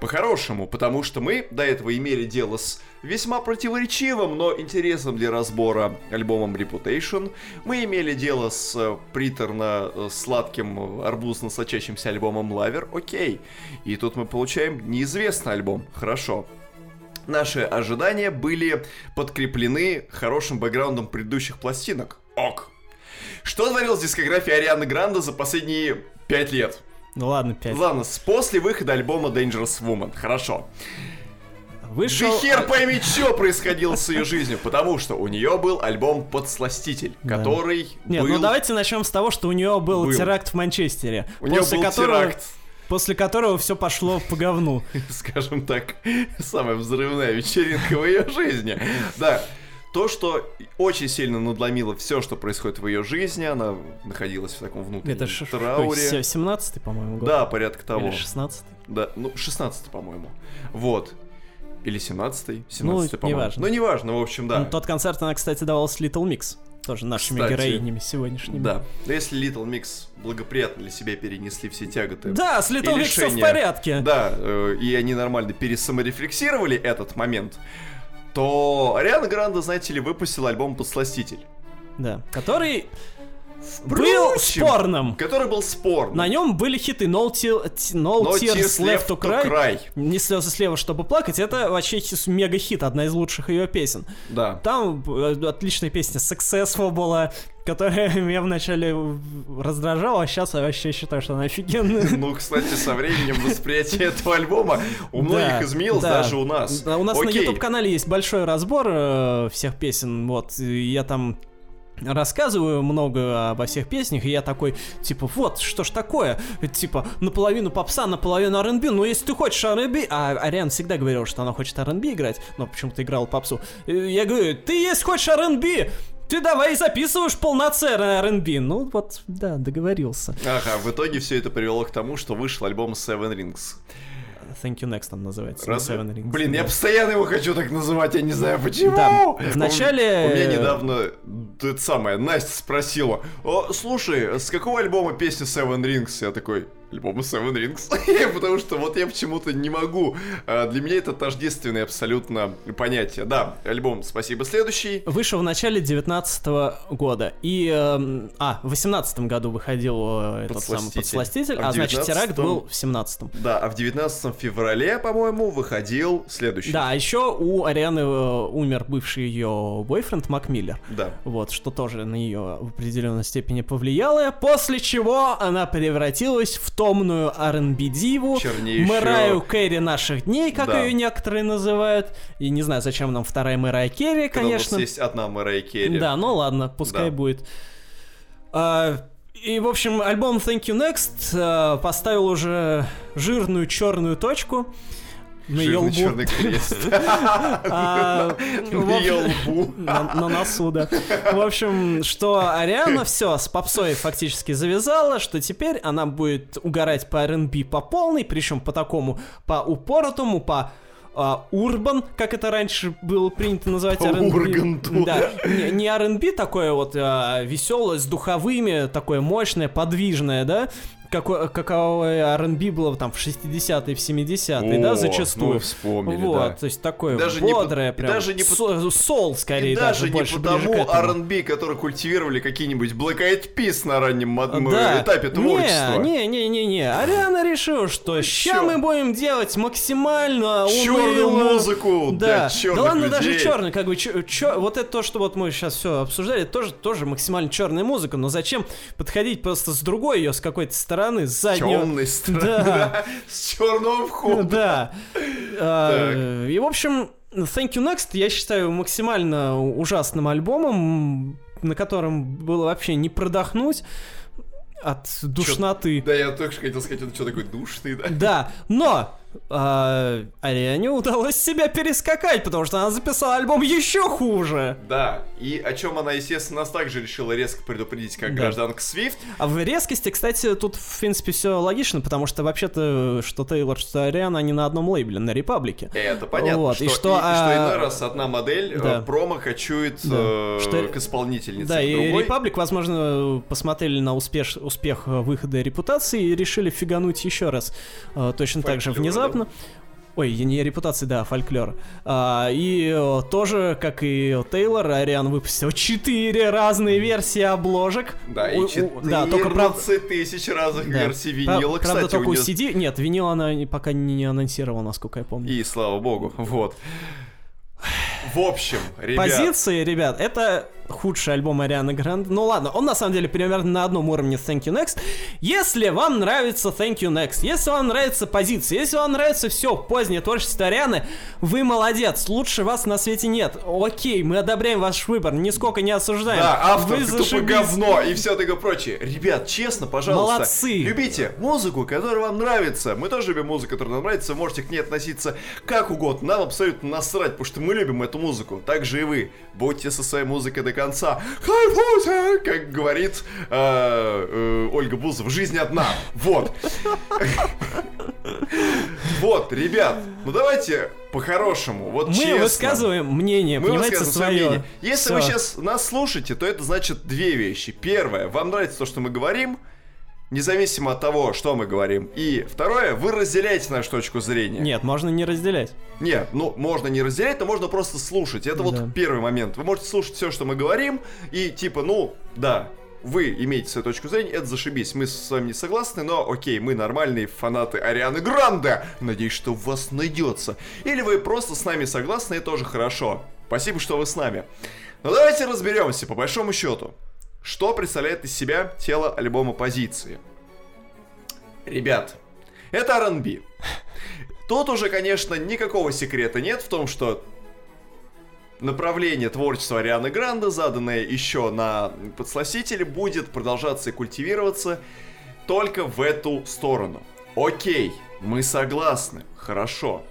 По-хорошему, потому что мы до этого имели дело с весьма противоречивым, но интересным для разбора альбомом Reputation. Мы имели дело с э, приторно-сладким, арбузно-сочащимся альбомом Lover. Окей. И тут мы получаем неизвестный альбом. Хорошо. Наши ожидания были подкреплены хорошим бэкграундом предыдущих пластинок. Ок. Что творилось в дискографии Арианы Гранде за последние пять лет? Ну ладно, 5. Ладно, после выхода альбома Dangerous Woman. Хорошо. Вышел... Да хер пойми, что происходило с ее жизнью, потому что у нее был альбом «Подсластитель», Да. который Нет, был... ну давайте начнем с того, что у нее был, Был. теракт в Манчестере. У нее был которого, теракт, После которого все пошло по говну. скажем так, самая взрывная вечеринка в ее жизни. Да, то, что очень сильно надломило все, что происходит в ее жизни, она находилась в таком внутреннем Это ж трауре. 17 по-моему, год. Да, порядка того. Или 16 Да, ну, 16 по-моему. Вот. Или 17 17 Ну, по-моему. неважно. Ну, неважно, в общем, да. Ну, Тот концерт она, кстати, давала с Little Mix. Тоже нашими Кстати. героинями сегодняшними. Да. Но если Little Mix благоприятно для себя перенесли все тяготы. Да, с Little Mix все в порядке. Да, э, и они нормально пересаморефлексировали этот момент, то Ариана Гранде, знаете ли, выпустила альбом «Подсластитель», Да. Который был спорным. который был спорным. На нем были хиты No, Tear- no, No Tears Tears Left to Cry. Cry. Не слезы слева, чтобы плакать. Это вообще хи- мега-хит, одна из лучших ее песен. Да. Там э, отличная песня Successful была, которая меня вначале раздражала, а сейчас я вообще считаю, что она офигенная. Ну, кстати, со временем восприятие этого альбома у многих изменилось, да. даже у нас. У нас на. YouTube-канале есть большой разбор э, всех песен, вот, я там рассказываю много обо всех песнях, и я такой, типа, вот, что ж такое, типа, наполовину попса, наполовину R&B, ну, если ты хочешь R&B, а Ариан всегда говорил, что она хочет R&B играть, но почему-то играл попсу, я говорю, ты если хочешь R&B, ты давай записываешь полноценный R&B, ну, вот, да, договорился. Ага, в итоге все это привело к тому, что вышел альбом Seven Rings. Thank you next он называется. Разве? Rings. Блин, я постоянно его хочу так называть, я не знаю почему. Да, вначале- У, у меня недавно это самое, Настя спросила, О, слушай, с какого альбома песня Seven Rings? Я такой, альбома Seven Rings? Потому что вот я почему-то не могу. А, Для меня это тождественное абсолютно понятие. Да, альбом «Спасибо, следующий». Вышел в начале 19 года. И, эм, а, в 18 году выходил э, этот самый Подсластитель. А а значит теракт 19-м? был в 17 Да, а в 19 феврале, по-моему, выходил следующий. Да, а еще у Арианы э, умер бывший ее бойфренд Мак Миллер. Да. Вот, что тоже на нее в определенной степени повлияло, после чего она превратилась в томную R&B диву, Чернейшую. Мэрайю Кэрри наших дней, как Да. ее некоторые называют. И не знаю, зачем нам вторая Мэрайя Керри, Когда у нас конечно. есть одна Мэрай Керри. Да, ну ладно, пускай Да. будет. А, и, в общем, альбом Thank You Next а, поставил уже жирную черную точку на ее Жирный лбу. черный крест. А, в На ее лбу. на, носу, да. В общем, что Ариана все с попсой фактически завязала, что теперь она будет угорать по R&B по полной, причем по такому, по упоротому, по а, урбан, как это раньше было принято называть R&B. Да, не, не R&B такое вот веселое, с духовыми, такое мощное, подвижное, да, какой, каковое R&B было там в 60-е, в 70-е, О, да, зачастую. мы вспомнили, вот, да. то есть такое Даже не по- бодрое, прям, даже не по- со- сол, скорее, И даже, не больше потому. R&B, который культивировали какие-нибудь Black Eyed Peas на раннем Да. этапе творчества. Не, не, не, не, не. Ариана решила, что ща мы будем делать максимально Черную уныло. музыку Да, для да черных ладно, людей. даже черный, как бы, чё- чё- вот это то, что вот мы сейчас все обсуждали, тоже, тоже максимально черная музыка, но зачем подходить просто с другой ее, с какой-то стороны, с заднего... Темной стороны, Да. с черного входа. Да. А, И, в общем, Thank You Next я считаю максимально ужасным альбомом, на котором было вообще не продохнуть от душноты. Да, я только что хотел сказать, это что такое душный, да? Да, но а, Ариане удалось себя перескакать, потому что она записала альбом еще хуже. Да, и о чем она, естественно, нас также решила резко предупредить, как Да. гражданка Свифт. А в резкости, кстати, тут, в принципе, все логично, потому что вообще-то, что Тейлор, что Ариана, они на одном лейбле, на Репаблике. Это понятно, Вот, что, и что, и, и что а, иной раз одна модель э, да. промо кочует Да. э, Что- к исполнительнице, Да, и другой. Репаблик, возможно, посмотрели на успеш, успех э, выхода репутации и решили фигануть еще раз. Э, Точно так же Фольклора, внезапно. Ой, не репутации, да, фольклор. А, и э, тоже, как и Тейлор, Ариан выпустил четыре разные версии обложек. Да, и 14 да, только правда, тысяч разных да. версий винила, правда, кстати, у только у неё- CD. Нет, винил она не- пока не анонсировала, насколько я помню. И слава богу, вот. В общем, ребят, Позиции, ребят, это худший альбом Арианы Гранде. Ну ладно, он на самом деле примерно на одном уровне с Thank You Next. Если вам нравится Thank You Next, если вам нравится позиции, если вам нравится все позднее творчество Арианы, вы молодец, лучше вас на свете нет. Окей, мы одобряем ваш выбор, нисколько не осуждаем. Да, автор, вы тупо говно и все такое прочее. Ребят, честно, пожалуйста. Молодцы. Любите музыку, которая вам нравится. Мы тоже любим музыку, которая нам нравится. Можете к ней относиться как угодно. Нам абсолютно насрать, потому что мы любим эту музыку. Так же и вы. Будьте со своей музыкой до конца. Кайфуйте, как говорит э, э, Ольга Бузова. Жизнь одна. Вот. Вот, ребят, ну давайте по-хорошему. Вот Мы честно. высказываем мнение, Мы высказываем свое. мнение. Если Всё. вы сейчас нас слушаете, то это значит две вещи. Первое, вам нравится то, что мы говорим, независимо от того, что мы говорим. И второе, вы разделяете нашу точку зрения. Нет, можно не разделять. Нет, ну, можно не разделять, но можно просто слушать. Это Да. вот первый момент. Вы можете слушать все, что мы говорим, и типа, ну, да, вы имеете свою точку зрения, это зашибись. Мы с вами не согласны, но окей, мы нормальные фанаты Арианы Гранде. Надеюсь, что у вас найдется. Или вы просто с нами согласны, и тоже хорошо. Спасибо, что вы с нами. Но давайте разберемся, по большому счету. Что представляет из себя тело альбома позиции? Ребят, это R&B. Тут уже, конечно, никакого секрета нет в том, что направление творчества Арианы Гранде, заданное еще на подсластителе, будет продолжаться и культивироваться только в эту сторону. Окей, мы согласны, хорошо.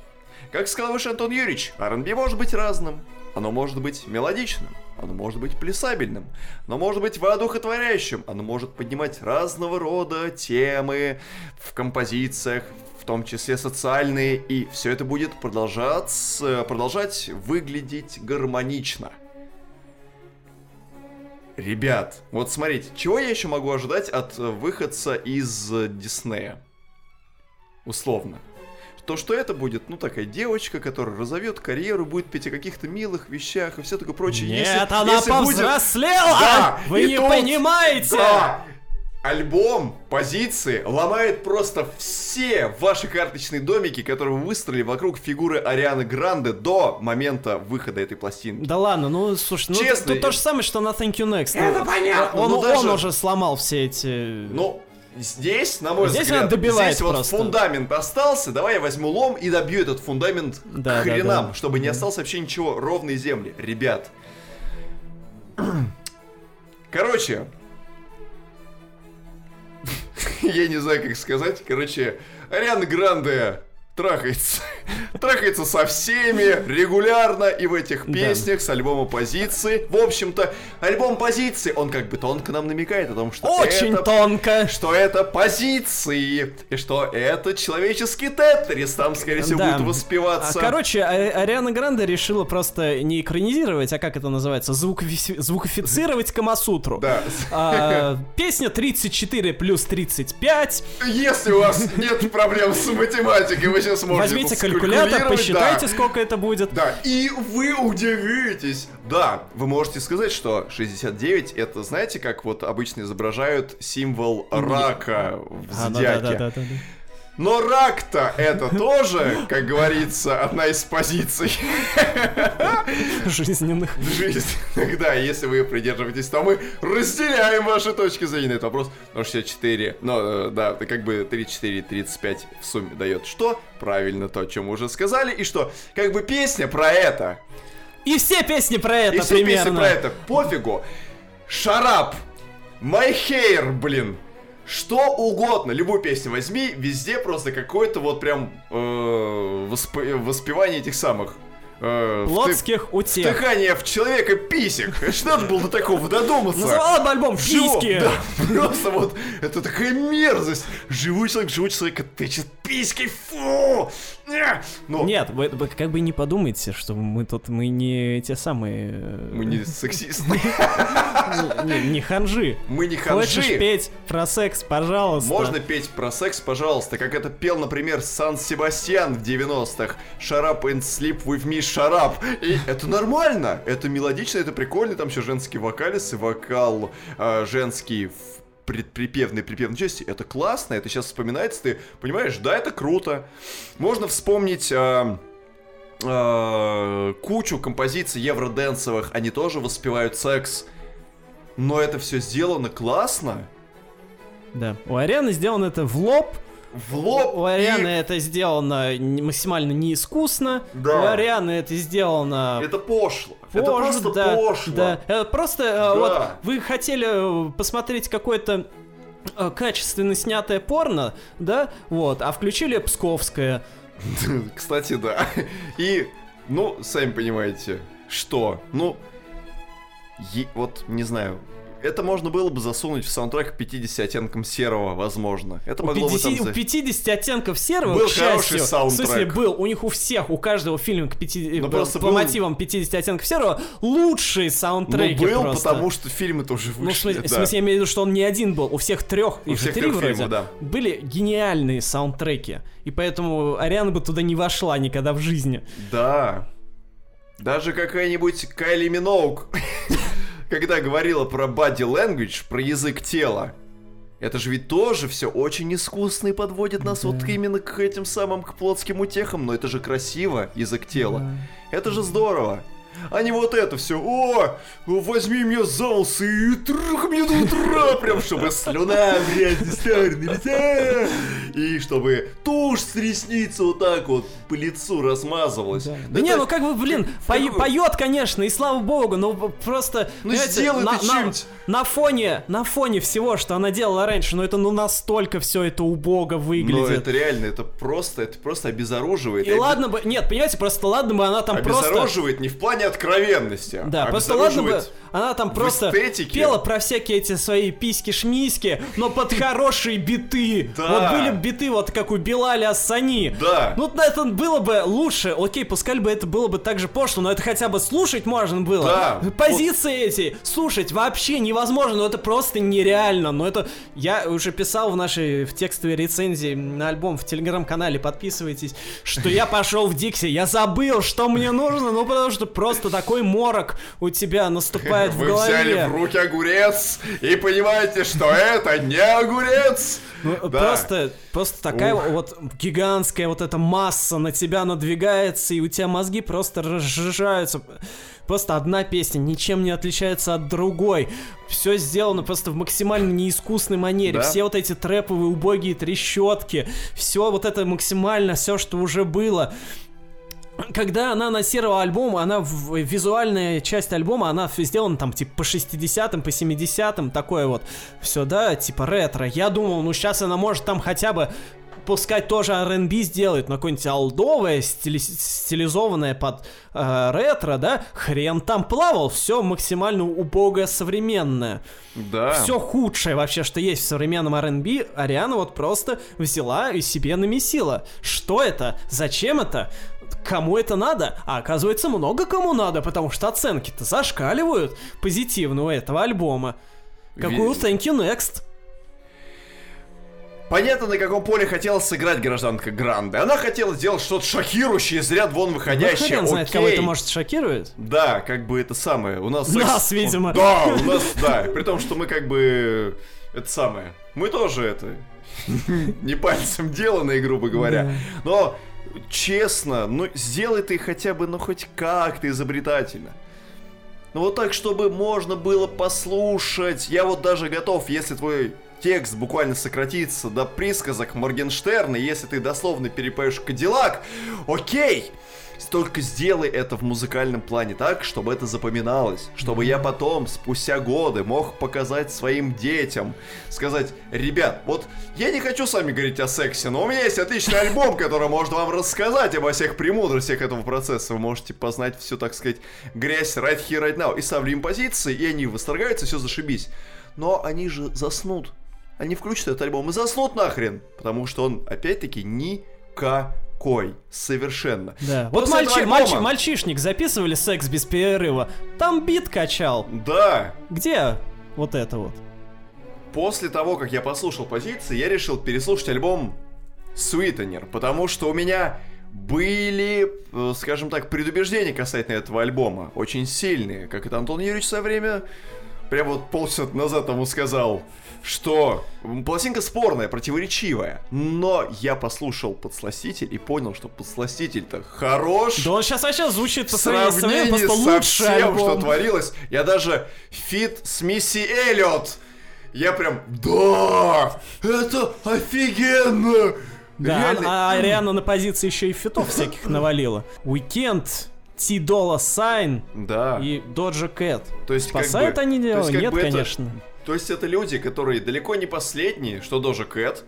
Как сказал выше Антон Юрьевич, R&B может быть разным. Оно может быть мелодичным, оно может быть плясабельным, оно может быть воодухотворяющим, оно может поднимать разного рода темы в композициях, в том числе социальные, и все это будет продолжать, продолжать выглядеть гармонично. Ребят, вот смотрите, чего я еще могу ожидать от э, выходца из э, Диснея? Условно. То, что это будет, ну, такая девочка, которая разовьет карьеру, будет петь о каких-то милых вещах и все такое прочее. Нет, Если- она если будет- повзрослела! Да, Вы не тут- понимаете! Да! Альбом позиции ломает просто все ваши карточные домики, которые вы выстроили вокруг фигуры Арианы Гранде до момента выхода этой пластинки. Да ладно, ну слушай, ну Честно, тут я- то же самое, что на Thank You Next. Это Ну, понятно, Он, он даже- уже сломал все эти... Ну, здесь, на мой Здесь взгляд, здесь вот просто. фундамент остался, давай я возьму лом и добью этот фундамент Да, к да, хренам, да. чтобы не осталось вообще ничего, ровной земли. Ребят. Короче, я не знаю, как сказать. Короче, Ариана Гранде трахается. трахается со всеми регулярно и в этих песнях с альбома позиции. В общем-то, альбом позиции, он как бы тонко нам намекает о том, что Очень это, тонко. что это позиции, и что это человеческий тетрис там, скорее всего, Да. будет воспеваться. А, Короче, А- Ариана Гранде решила просто не экранизировать, а как это называется, звукови- звукофицировать Камасутру. Да. А, песня 34 плюс 35. Если у вас нет проблем с математикой, вы сейчас можете Возьмите калькулятор, посчитайте, да. сколько это будет. Да, и вы удивитесь. Да, вы можете сказать, что 69 это, знаете, как вот обычно изображают символ рака в А, ну зодиаке. да, да, да, да, да. Но рак-то это тоже, как говорится, одна из позиций Жизненных. жизненных. Да, если вы придерживаетесь, то мы разделяем ваши точки зрения на этот вопрос. Но 64, ну, э, да, как бы 34 35 в сумме дает что? Правильно то, о чем мы уже сказали. И что, как бы песня про это. И все песни про это И все песни примерно. про это. Пофигу. Шарап. My hair, блин. Что угодно, любую песню возьми, везде просто какое-то вот прям э, восп- воспевание этих самых. э, Плотских утех. Втыкание в человека писек. Что надо было до такого додуматься? Называла бы альбом «Письки». Да, просто вот, это такая мерзость. Живой человек, живой человек, тычет письки, фу! Не! Ну, Нет, вы, вы как бы не подумайте, что мы тут, мы не те самые... э, мы не сексисты, не, не ханжи. мы не Хочешь ханжи. петь про секс, пожалуйста. Можно петь про секс, пожалуйста, как это пел, например, Сан-Себастьян в 90-х. Shut up and sleep with me. И это нормально, это мелодично, это прикольно, там еще женский вокалис и вокал э, женский в предприпевной припевной части. Это классно, это сейчас вспоминается, ты понимаешь, да, это круто. Можно вспомнить... э, э, кучу композиций евроденсовых, они тоже воспевают секс. Но это все сделано классно. Да. У Арианы сделано это в лоб, В лоб. у и- Арианы это сделано максимально неискусно, Да. у Арианы это сделано Это пошло. это позже, просто да, пошло. Да. Э, Просто э, Да. вот вы хотели э, посмотреть какое-то э, качественно снятое порно, да, вот, а включили Псковское. Кстати, да. И, ну, сами понимаете, что? Ну, вот, не знаю. Это можно было бы засунуть в саундтрек 50 оттенком серого, возможно. Это У могло бы 50, там... у за- 50 оттенков серого, Был к счастью, хороший саундтрек. в смысле был, у них у всех, у каждого фильма к 50, Ну, э, просто по был- мотивам 50 оттенков серого лучшие Ну, саундтреки был, просто. потому что фильмы-то уже Ну, в вышли. смысле, в да. смысле, я имею в виду, что он не один был. У всех трех, У их же всех три трех вроде, фильмов, да. были гениальные саундтреки. И поэтому Ариана бы туда не вошла никогда в жизни. Да. Даже какая-нибудь Кайли Миноук, когда говорила про body language, про язык тела, это же ведь тоже все очень искусно и подводит нас вот именно к этим самым к плотским утехам, но это же красиво, язык тела. Это же здорово. А не вот это все. О, ну возьми меня за усы и трах меня до утра, прям чтобы слюна, блядь, лица. И чтобы тушь с ресницы вот так вот по лицу размазывалась. Да, Да не, это- ну как бы, блин, какую- поет, конечно, и слава богу, но просто... Ну сделай на, на- на фоне, на фоне всего, что она делала раньше, ну это ну настолько все это убого Но выглядит. это реально, это просто, это просто обезоруживает. И ладно бы, нет, понимаете, просто ладно бы она там просто... Обезоруживает не в плане откровенности. Да, а просто ладно бы, она там просто эстетике. пела про всякие эти свои письки-шмиськи, но под хорошие биты. Да. Вот были биты, вот как у Белаля Ассани. Да. Ну, это было бы лучше. Окей, пускай бы это было бы так же пошло, но это хотя бы слушать можно было. Да. Позиции эти слушать вообще невозможно, но это просто нереально. Но это я уже писал в нашей в текстовой рецензии на альбом в телеграм-канале, подписывайтесь, что я пошел в Дикси, я забыл, что мне нужно, ну потому что просто такой морок у тебя наступает в Вы голове. взяли в руки огурец и понимаете, что это не огурец. Ну, Да. Просто, просто такая Ух. вот гигантская вот эта масса на тебя надвигается, и у тебя мозги просто разжижаются. Просто одна песня ничем не отличается от другой. Все сделано просто в максимально неискусной манере. Да. Все вот эти трэповые убогие трещотки. Все вот это максимально, все, что уже было. Когда она анонсировала альбом, она в визуальная часть альбома, она сделана там типа по 60-м, по 70-м, такое вот все, да, типа ретро. Я думал, ну сейчас она может там хотя бы пускай тоже R&B сделает, но какое-нибудь алдовое, стили- стилизованное под э, ретро, да, хрен там плавал, все максимально убогое, современное. Да. Все худшее вообще, что есть в современном R&B, Ариана вот просто взяла и себе намесила. Что это? Зачем это? Кому это надо? А оказывается, много кому надо, потому что оценки-то зашкаливают позитивно у этого альбома. Какую Ви- Thank you next? Понятно, на каком поле хотела сыграть гражданка Гранде. Она хотела сделать что-то шокирующее, из ряд вон Ну, выходящее. хрен знает, Окей. кого это может шокирует. Да, как бы это самое. У нас... Нас, видимо. Да, у нас, да. При том, что мы как бы... Это самое. Мы тоже это... Не пальцем деланные, грубо говоря. Но, честно, ну сделай ты хотя бы, ну хоть как-то изобретательно. Ну вот так, чтобы можно было послушать. Я вот даже готов, если твой текст буквально сократится до присказок Моргенштерна, если ты дословно перепоешь Кадиллак, окей! Только сделай это в музыкальном плане так, чтобы это запоминалось. Чтобы я потом, спустя годы, мог показать своим детям. Сказать, ребят, вот я не хочу с вами говорить о сексе, но у меня есть отличный альбом, который может вам рассказать обо всех премудростях этого процесса. Вы можете познать всю, так сказать, грязь right here, right now. И ставлю им позиции, и они восторгаются, все зашибись. Но они же заснут. Они включат этот альбом и заснут нахрен. Потому что он, опять-таки, никакой. Совершенно. Да. Вот мальчи- альбома- мальчи- мальчишник записывали секс без перерыва. Там бит качал. Да. Где вот это вот? После того, как я послушал позиции, я решил переслушать альбом Sweetener, потому что у меня были, э, скажем так, предубеждения касательно этого альбома. Очень сильные. Как это Антон Юрьевич в свое время, прям вот полчаса назад тому сказал, что пластинка спорная, противоречивая. Но я послушал подсластитель и понял, что подсластитель-то хорош. Да он сейчас вообще звучит по сравнению со лучший всем, что альбом. творилось, я даже фит с Мисси Эллиот, я прям, да, это офигенно! Да, Реально. а Ариана на позиции еще и фитов всяких навалила. Weeknd, Ty Dolla Sign Да, и Doja Cat. то есть как Спасают бы- они то дело? есть как Нет, бы это- конечно. То есть это люди, которые далеко не последние, что Doja Cat,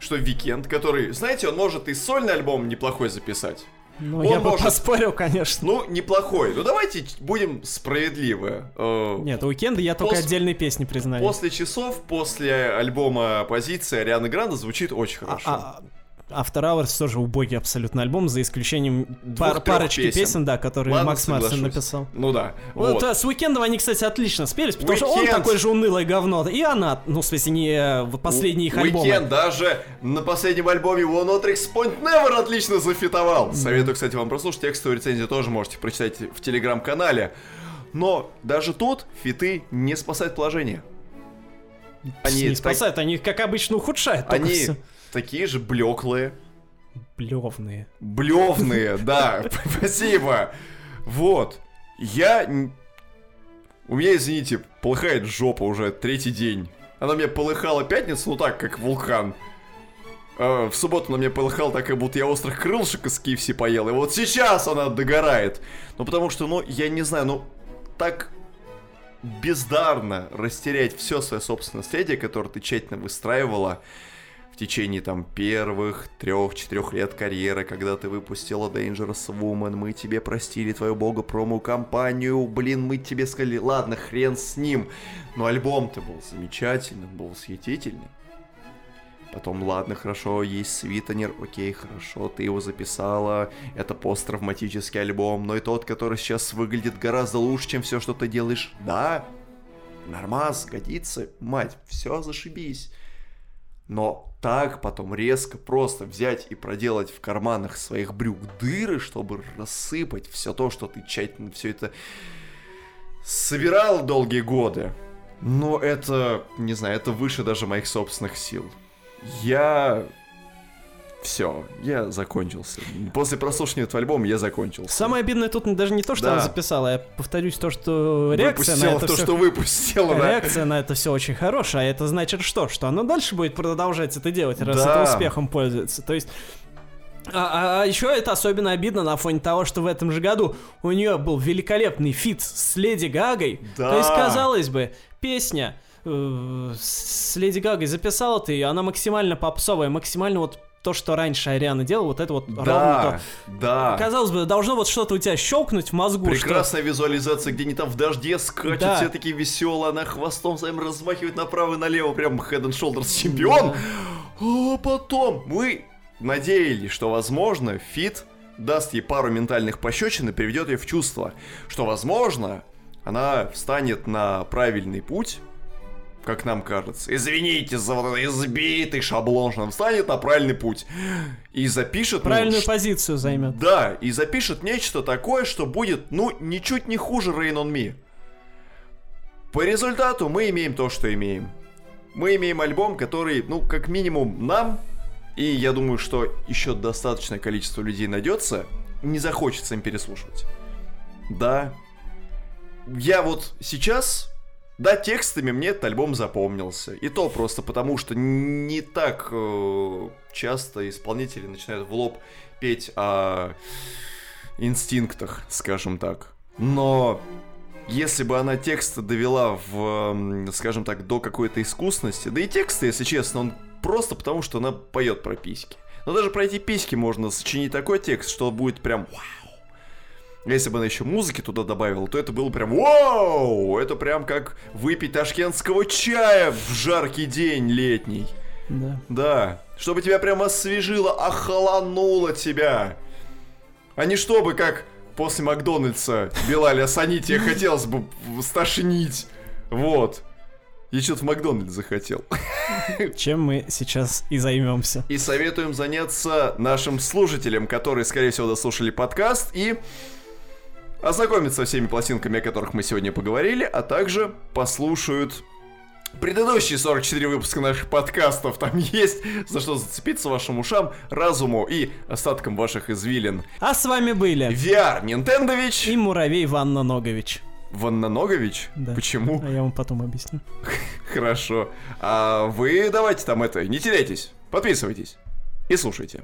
что Weeknd, который, знаете, он может и сольный альбом неплохой записать. Ну, он я бы может- поспорил, конечно. Ну, неплохой. Ну, давайте будем справедливы. Э, Нет, у Уикенда я только Пос- отдельные песни признаю. После часов, после альбома «Позиция» Арианы Гранда звучит очень А- хорошо. а- After Hours тоже убогий абсолютно альбом, за исключением пар- парочки песен. песен, да, которые Ладно, Макс Мартин соглашусь. написал. Ну да. Вот, Вот. а, с Уикендом они, кстати, отлично спелись, потому что он Weeknd. такой же унылое говно. И она, ну, в смысле, не э, вот последние их альбомы. Weeknd даже на последнем альбоме One Otrix Point Never отлично зафитовал. Советую, кстати, вам прослушать. Текстовую рецензию тоже можете прочитать в телеграм-канале. Но даже тут фиты не спасают положение. Они, не так- спасают, они, как обычно, ухудшают они всё. Такие же блеклые, Блевные. Блевные, да, спасибо. Вот. Я... У меня, извините, полыхает жопа уже третий день. Она меня полыхала пятницу, ну так, как вулкан. А, в субботу она мне полыхала так, как будто я острых крылышек из KFC поел. И вот сейчас она догорает. Ну, потому что, ну, я не знаю, ну, так бездарно растерять все свое собственное наследие, которое ты тщательно выстраивала в течение там первых трех-четырех лет карьеры, когда ты выпустила Dangerous Woman, мы тебе простили твою бога промо-компанию, блин, мы тебе сказали, ладно, хрен с ним, но альбом-то был замечательный, был восхитительный. Потом, ладно, хорошо, есть Свитонер, окей, хорошо, ты его записала, это посттравматический альбом, но и тот, который сейчас выглядит гораздо лучше, чем все, что ты делаешь, да, нормас, годится, мать, все зашибись. Но так потом резко просто взять и проделать в карманах своих брюк дыры, чтобы рассыпать все то, что ты тщательно все это собирал долгие годы. Но это, не знаю, это выше даже моих собственных сил. Я... Все, я закончился. После прослушивания этого альбома я закончился. Самое обидное тут даже не то, что Да. она записала, я повторюсь то, что реакция на Выпустила это то, всё- что выпустила, да. Реакция на это все очень хорошая, а это значит что? Что она дальше будет продолжать это делать, раз Да. это успехом пользуется. То есть... А, еще это особенно обидно на фоне того, что в этом же году у нее был великолепный фит с Леди Гагой. Да. То есть, казалось бы, песня э, с Леди Гагой записала ты ее, она максимально попсовая, максимально вот то, что раньше Ариана делала, вот это вот ровно Да, то. да. Казалось бы, должно вот что-то у тебя щелкнуть в мозгу. что- Прекрасная визуализация, где они там в дожде скачут, Да. все такие веселые, она хвостом своим размахивает направо и налево, прям head and shoulders чемпион. Да. А потом мы надеялись, что, возможно, Фит даст ей пару ментальных пощечин и приведет ее в чувство, что, возможно, она встанет на правильный путь, как нам кажется. Извините за вот этот избитый шаблон, что она встанет на правильный путь и запишет... ну, Правильную ш- позицию займет. да, и запишет нечто такое, что будет, ну, ничуть не хуже Rain on Me. По результату мы имеем то, что имеем. Мы имеем альбом, который, ну, как минимум нам, и я думаю, что еще достаточное количество людей найдется, не захочется им переслушивать. Да. Я вот сейчас, да, текстами мне этот альбом запомнился. И то просто потому, что не так э, часто исполнители начинают в лоб петь о инстинктах, скажем так. Но если бы она текст довела в, скажем так, до какой-то искусности, да и тексты, если честно, он просто потому, что она поет про письки. Но даже про эти письки можно сочинить такой текст, что будет прям вау. Если бы она еще музыки туда добавила, то это было прям вау! Это прям как выпить ташкентского чая в жаркий день летний. Да. Да, чтобы тебя прям освежило, охолонуло тебя. А не чтобы, как после Макдональдса Белаля Сани тебе хотелось бы стошнить. Вот. Я что-то в Макдональдс захотел. Чем мы сейчас и займемся. И советуем заняться нашим слушателям, которые, скорее всего, дослушали подкаст, и ознакомиться со всеми пластинками, о которых мы сегодня поговорили, а также послушают предыдущие 44 выпуска наших подкастов. Там есть за что зацепиться вашим ушам, разуму и остаткам ваших извилин. А с вами были VR Нинтендович, и Муравей Ванна Ногович. Ваннаногович. Да. Почему? А я вам потом объясню. Хорошо. А вы давайте там это, не теряйтесь, подписывайтесь и слушайте.